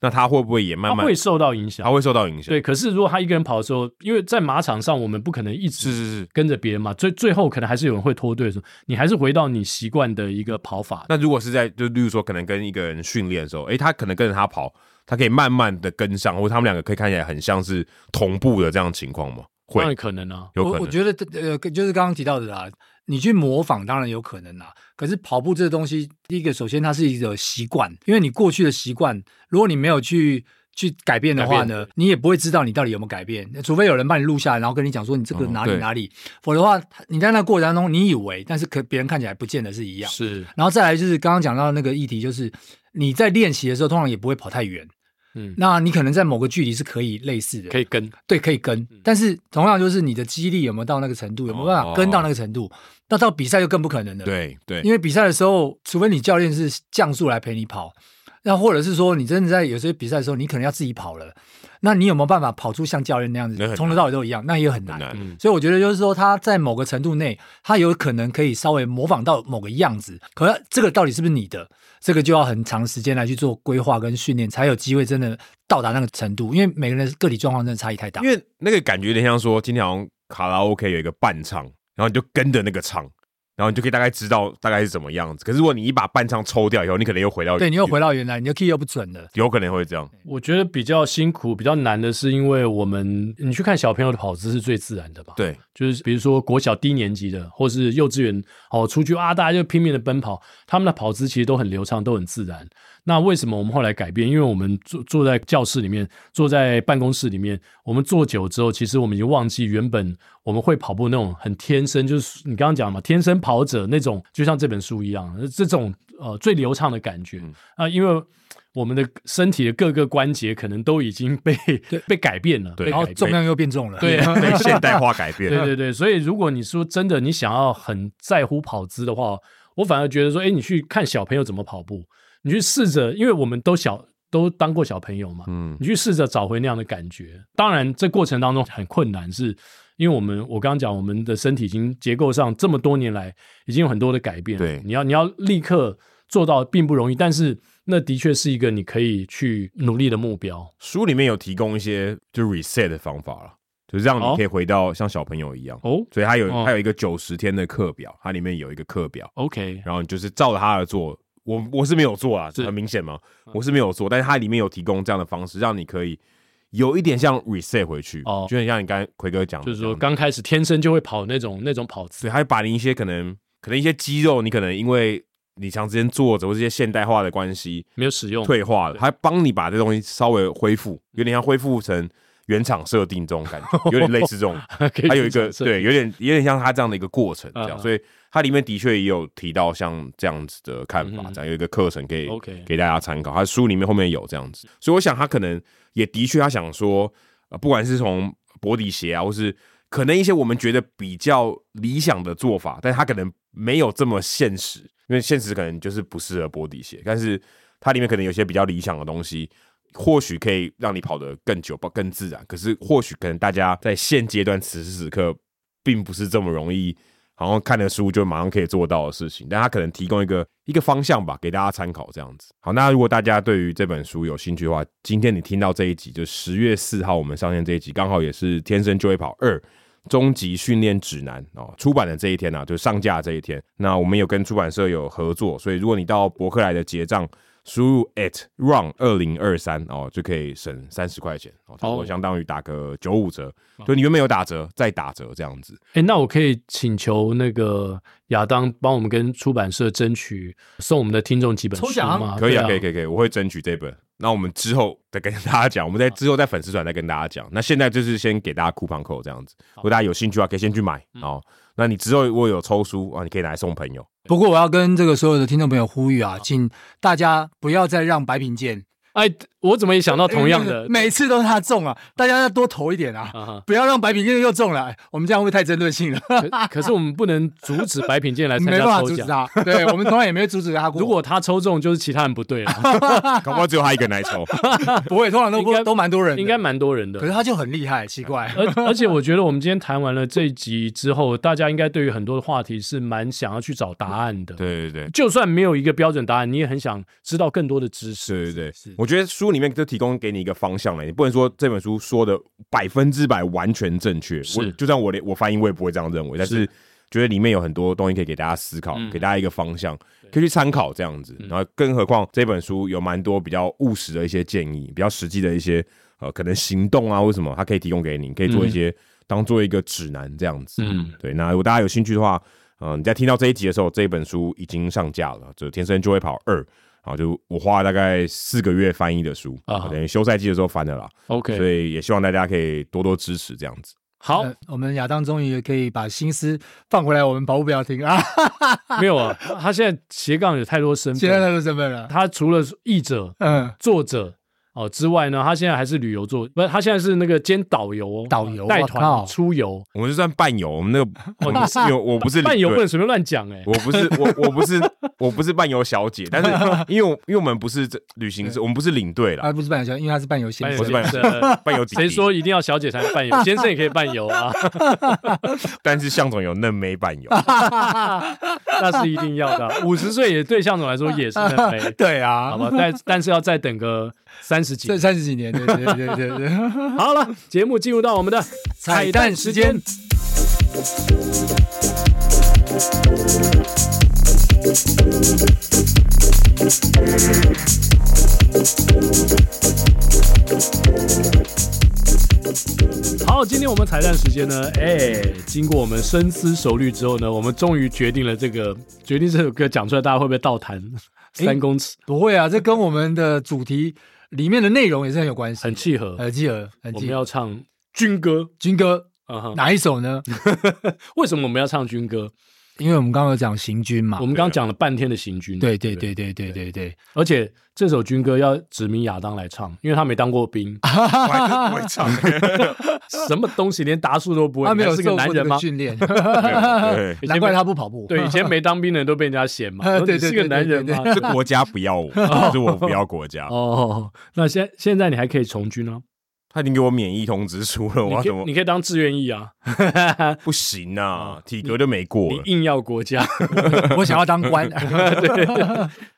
那他会不会也慢慢他会受到影响？他会受到影响。对，可是如果他一个人跑的时候，因为在马场上，我们不可能一直是是是跟着别人嘛，最最后可能还是有人会脱队的时候，你还是回到你习惯的一个跑法。那如果是在就例如说，可能跟一个人训练的时候，诶，他可能跟着他跑，他可以慢慢的跟上，或者他们两个可以看起来很像是同步的这样的情况吗？会，当然可能啊，有可能。我，我觉得呃，就是刚刚提到的啦。你去模仿当然有可能啦，可是跑步这个东西，第一个首先它是一个习惯，因为你过去的习惯，如果你没有去去改变的话呢，你也不会知道你到底有没有改变，除非有人帮你录下来，然后跟你讲说你这个哪里哪里，否则的话，你在那过程当中你以为，但是可别人看起来不见得是一样。是，然后再来就是刚刚讲到那个议题，就是你在练习的时候，通常也不会跑太远。嗯，那你可能在某个距离是可以类似的，可以跟，对，可以跟，嗯、但是同样就是你的肌力有没有到那个程度，有没有办法跟到那个程度？哦、那到比赛就更不可能了。对对，因为比赛的时候，除非你教练是降速来陪你跑，那或者是说你真的在有些比赛的时候，你可能要自己跑了。那你有没有办法跑出像教练那样子，从头到尾都一样？那也很难。所以我觉得就是说，他在某个程度内，他有可能可以稍微模仿到某个样子。可是这个到底是不是你的？这个就要很长时间来去做规划跟训练，才有机会真的到达那个程度。因为每个人个体状况真的差异太大。因为那个感觉有点像说，今天好像卡拉 OK 有一个伴唱，然后你就跟着那个唱。然后你就可以大概知道大概是怎么样子。可是如果你一把半唱抽掉以后，你可能又回到，对，你又回到原来，你的 key 又不准了，有可能会这样。我觉得比较辛苦、比较难的是，因为我们你去看小朋友的跑姿是最自然的吧？对，就是比如说国小低年级的，或是幼稚园哦，出去啊，大家就拼命的奔跑，他们的跑姿其实都很流畅，都很自然。那为什么我们后来改变？因为我们坐坐在教室里面，坐在办公室里面，我们坐久之后，其实我们已经忘记原本我们会跑步那种很天生，就是你刚刚讲嘛，天生跑者那种，就像这本书一样，这种呃最流畅的感觉啊，因为我们的身体的各个关节可能都已经被被改变了，然后重量又变重了，对，被现代化改变，对对对，所以如果你说真的，你想要很在乎跑姿的话，我反而觉得说，哎，你去看小朋友怎么跑步。你去试着，因为我们都小，都当过小朋友嘛。嗯，你去试着找回那样的感觉。当然，这过程当中很困难，是因为我们我刚刚讲，我们的身体已经结构上这么多年来已经有很多的改变。对，你要你要立刻做到并不容易，但是那的确是一个你可以去努力的目标。书里面有提供一些就 reset 的方法了，就是让你可以回到像小朋友一样。哦，所以它有它有一个九十天的课表，它里面有一个课表。OK，然后你就是照着它的做。我我是没有做啊，这很明显嘛，我是没有做，但是它里面有提供这样的方式，让你可以有一点像 reset 回去，哦，就很像你刚才奎哥讲的，就是说刚开始天生就会跑那种那种跑姿，对，还把你一些可能可能一些肌肉，你可能因为你长时间坐着或这些现代化的关系没有使用退化了，还帮你把这东西稍微恢复，有点像恢复成。原厂设定这种感觉，有点类似这种，还有一个对，有点有点像他这样的一个过程这样，所以它里面的确也有提到像这样子的看法，这样有一个课程可以给大家参考。他书里面后面有这样子，所以我想他可能也的确他想说，不管是从薄底鞋啊，或是可能一些我们觉得比较理想的做法，但他可能没有这么现实，因为现实可能就是不适合薄底鞋，但是它里面可能有些比较理想的东西。或许可以让你跑得更久、更自然，可是或许可能大家在现阶段此时此刻，并不是这么容易，好像看了书就马上可以做到的事情。但他可能提供一个一个方向吧，给大家参考这样子。好，那如果大家对于这本书有兴趣的话，今天你听到这一集，就十月四号我们上线这一集，刚好也是《天生就会跑二终极训练指南》哦出版的这一天啊，就上架这一天。那我们有跟出版社有合作，所以如果你到博客来的结账。输入 at run 二零二三哦，就可以省三十块钱哦，差不多相当于打个九五折，就你原本有打折再打折这样子。哎、欸，那我可以请求那个亚当帮我们跟出版社争取送我们的听众几本书吗？可以啊，可以，可以，可以，我会争取这本。那我们之后再跟大家讲，我们在之后在粉丝团再跟大家讲。那现在就是先给大家 coupon code 这样子，如果大家有兴趣的话，可以先去买哦。那你之后如果有抽书啊，你可以拿来送朋友。不过我要跟这个所有的听众朋友呼吁啊，请大家不要再让白品健。哎，我怎么也想到同样的？每次都是他中啊，大家要多投一点啊，不要让白品健又中了。我们这样会不会太针对性了？可是我们不能阻止白品健来参加抽奖，没办法阻止他。对，我们从来也没有阻止他过。如果他抽中，就是其他人不对了，搞不好只有他一个人来抽。不会，通常都不都蛮多人，应该蛮多人的。可是他就很厉害，奇怪。而而且我觉得我们今天谈完了这一集之后，大家应该对于很多的话题是蛮想要去找答案的。对对对，就算没有一个标准答案，你也很想知道更多的知识。对对对，我觉得书里面就提供给你一个方向了，你不能说这本书说的百分之百完全正确。是，就算我连我翻译我也不会这样认为。但是觉得里面有很多东西可以给大家思考，给大家一个方向，可以去参考这样子。然后，更何况这本书有蛮多比较务实的一些建议，比较实际的一些呃可能行动啊，或什么，它可以提供给你，可以做一些当做一个指南这样子。嗯，对。那如果大家有兴趣的话，嗯，你在听到这一集的时候，这本书已经上架了，就《天生就会跑二》。啊，就我花了大概四个月翻译的书啊，等于休赛季的时候翻的啦。OK，所以也希望大家可以多多支持这样子。好，我们亚当终于可以把心思放回来，我们跑步不要停啊。没有啊，他现在斜杠有太多身份，现在太多身份了。他除了译者，嗯，作者。哦，之外呢，他现在还是旅游做，不是他现在是那个兼导游哦，导游带团出游，我们就算伴游，我们那个我是有，我不是伴游，不能随便乱讲哎，我不是我我不是我不是伴游小姐，但是因为因为我们不是这旅行社，我们不是领队了，啊不是伴游小姐，因为他是伴游先生，不是伴游伴游，谁说一定要小姐才能伴游，先生也可以伴游啊，但是向总有嫩妹伴游，那是一定要的，五十岁也对向总来说也是嫩妹，对啊，好吧，但但是要再等个三十几，这三十几年。对对对对 好了，节目进入到我们的彩蛋时间。好，今天我们彩蛋时间呢，哎，经过我们深思熟虑之后呢，我们终于决定了这个，决定这首歌讲出来，大家会不会倒弹三公尺？不会啊，这跟我们的主题。里面的内容也是很有关系，很契合，很契合，很契合。我们要唱军歌，军歌，哪一首呢？为什么我们要唱军歌？因为我们刚刚有讲行军嘛，我们刚刚讲了半天的行军，对对对对对对对，而且这首军歌要指名亚当来唱，因为他没当过兵，不会唱，什么东西连达数都不会，他没有是个男人吗？训练，难怪他不跑步。对，以前没当兵的人都被人家嫌嘛，对，是个男人吗？是国家不要我，是我不要国家。哦，那现现在你还可以从军啊。他已经给我免疫通知书了，我要怎么？你可以当志愿役啊，不行啊，体格就没过。你硬要国家，我想要当官。对，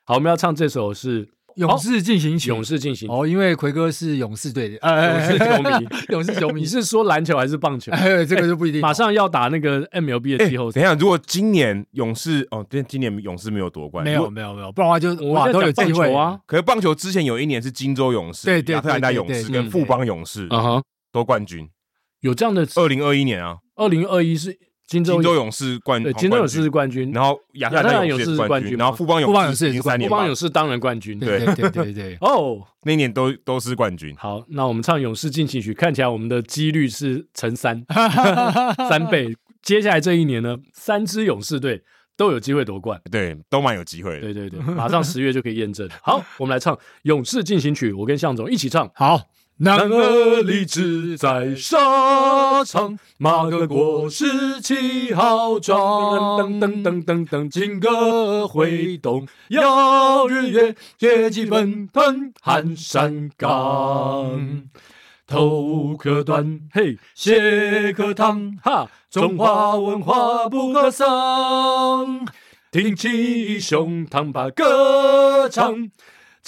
好，我们要唱这首是勇士进行曲，勇士进行曲哦，因为奎哥是勇士队的，呃 勇士球迷，勇士球迷，你是说篮球还是棒球？哎，这个就不一定。马上要打那个 MLB 的季后赛。等一下，如果今年勇士哦，今今年勇士没有夺冠，没有没有没有，不然的话就哇都有机会啊。可是棒球之前有一年是金州勇士、对对亚特兰大勇士跟富邦勇士啊哈夺冠军，有这样的。二零二一年啊，二零二一是。金州勇士冠对，金州勇士是冠军，然后亚特兰勇士是冠军，然后富邦勇士是冠军，富邦勇士当然冠军，对对对对。哦，那年都都是冠军。好，那我们唱勇士进行曲，看起来我们的几率是乘三 三倍。接下来这一年呢，三支勇士队都有机会夺冠，对，都蛮有机会的。对对对，马上十月就可以验证。好，我们来唱勇士进行曲，我跟向总一起唱。好。男儿立志在沙场，马革裹尸气浩壮。噔噔噔噔噔，金戈挥动，耀日月，血气奔腾，撼山岗。头可断，嘿，血可烫，哈，中华文化不可丧。挺起胸膛把歌唱。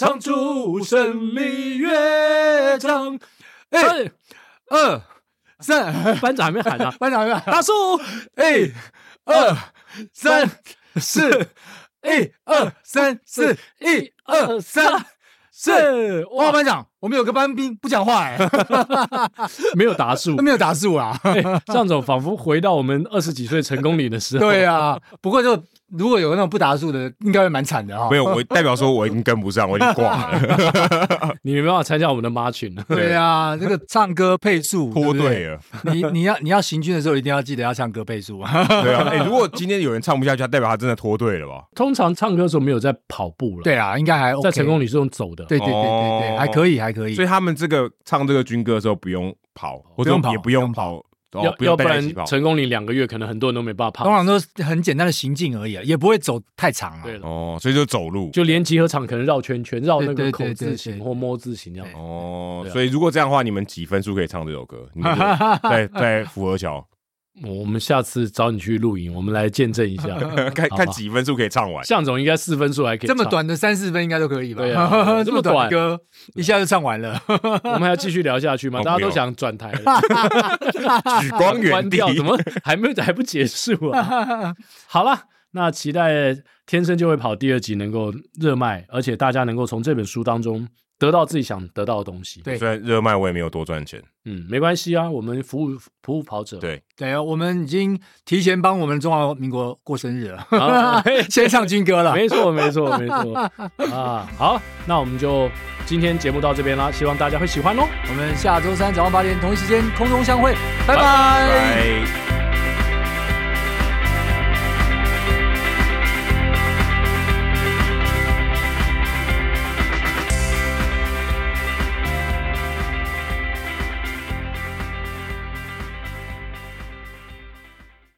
唱出胜利乐章，一、二、三，班长还没喊啊！班长还没喊，大树，一、二、三、四，一、二、三、四，一、二、三、四。哇，班长，我们有个班兵不讲话哎，没有答数，没有答数啊！象总仿佛回到我们二十几岁成功岭的时候。对啊，不过就。如果有那种不答数的，应该会蛮惨的哈。没有，我代表说我已经跟不上，我已经挂了。你没办法参加我们的妈群了。对啊，这个唱歌配速 脱队了。你你要你要行军的时候，一定要记得要唱歌配速啊。对啊，哎，如果今天有人唱不下去，代表他真的脱队了吧？通常唱歌的时候没有在跑步了。对啊，应该还 OK。在成功里是用走的。对对对对对，还可以还可以。所以他们这个唱这个军歌的时候不用跑，或者也不用跑。要要不然成功岭两个月，可能很多人都没办法跑。通常都是很简单的行进而已，也不会走太长啊。对了，哦，所以就走路，就连集合场可能绕圈圈，绕那个口字形或摸字形这样。哦，所以如果这样的话，你们几分数可以唱这首歌？在在福和桥。我们下次找你去录影，我们来见证一下，看看几分数可以唱完。向总应该四分数还可以，这么短的三四分应该都可以吧？对啊，这么短歌一下就唱完了。我们还要继续聊下去吗？大家都想转台了，举光原地，怎么还没还不结束啊？好了，那期待天生就会跑第二集能够热卖，而且大家能够从这本书当中。得到自己想得到的东西。对，虽然热卖我也没有多赚钱。嗯，没关系啊，我们服务服务跑者。对对，我们已经提前帮我们中华民国过生日了，啊、先唱军歌了。没错，没错，没错。啊，好，那我们就今天节目到这边啦，希望大家会喜欢哦。我们下周三早上八点同一时间空中相会，拜拜。拜拜。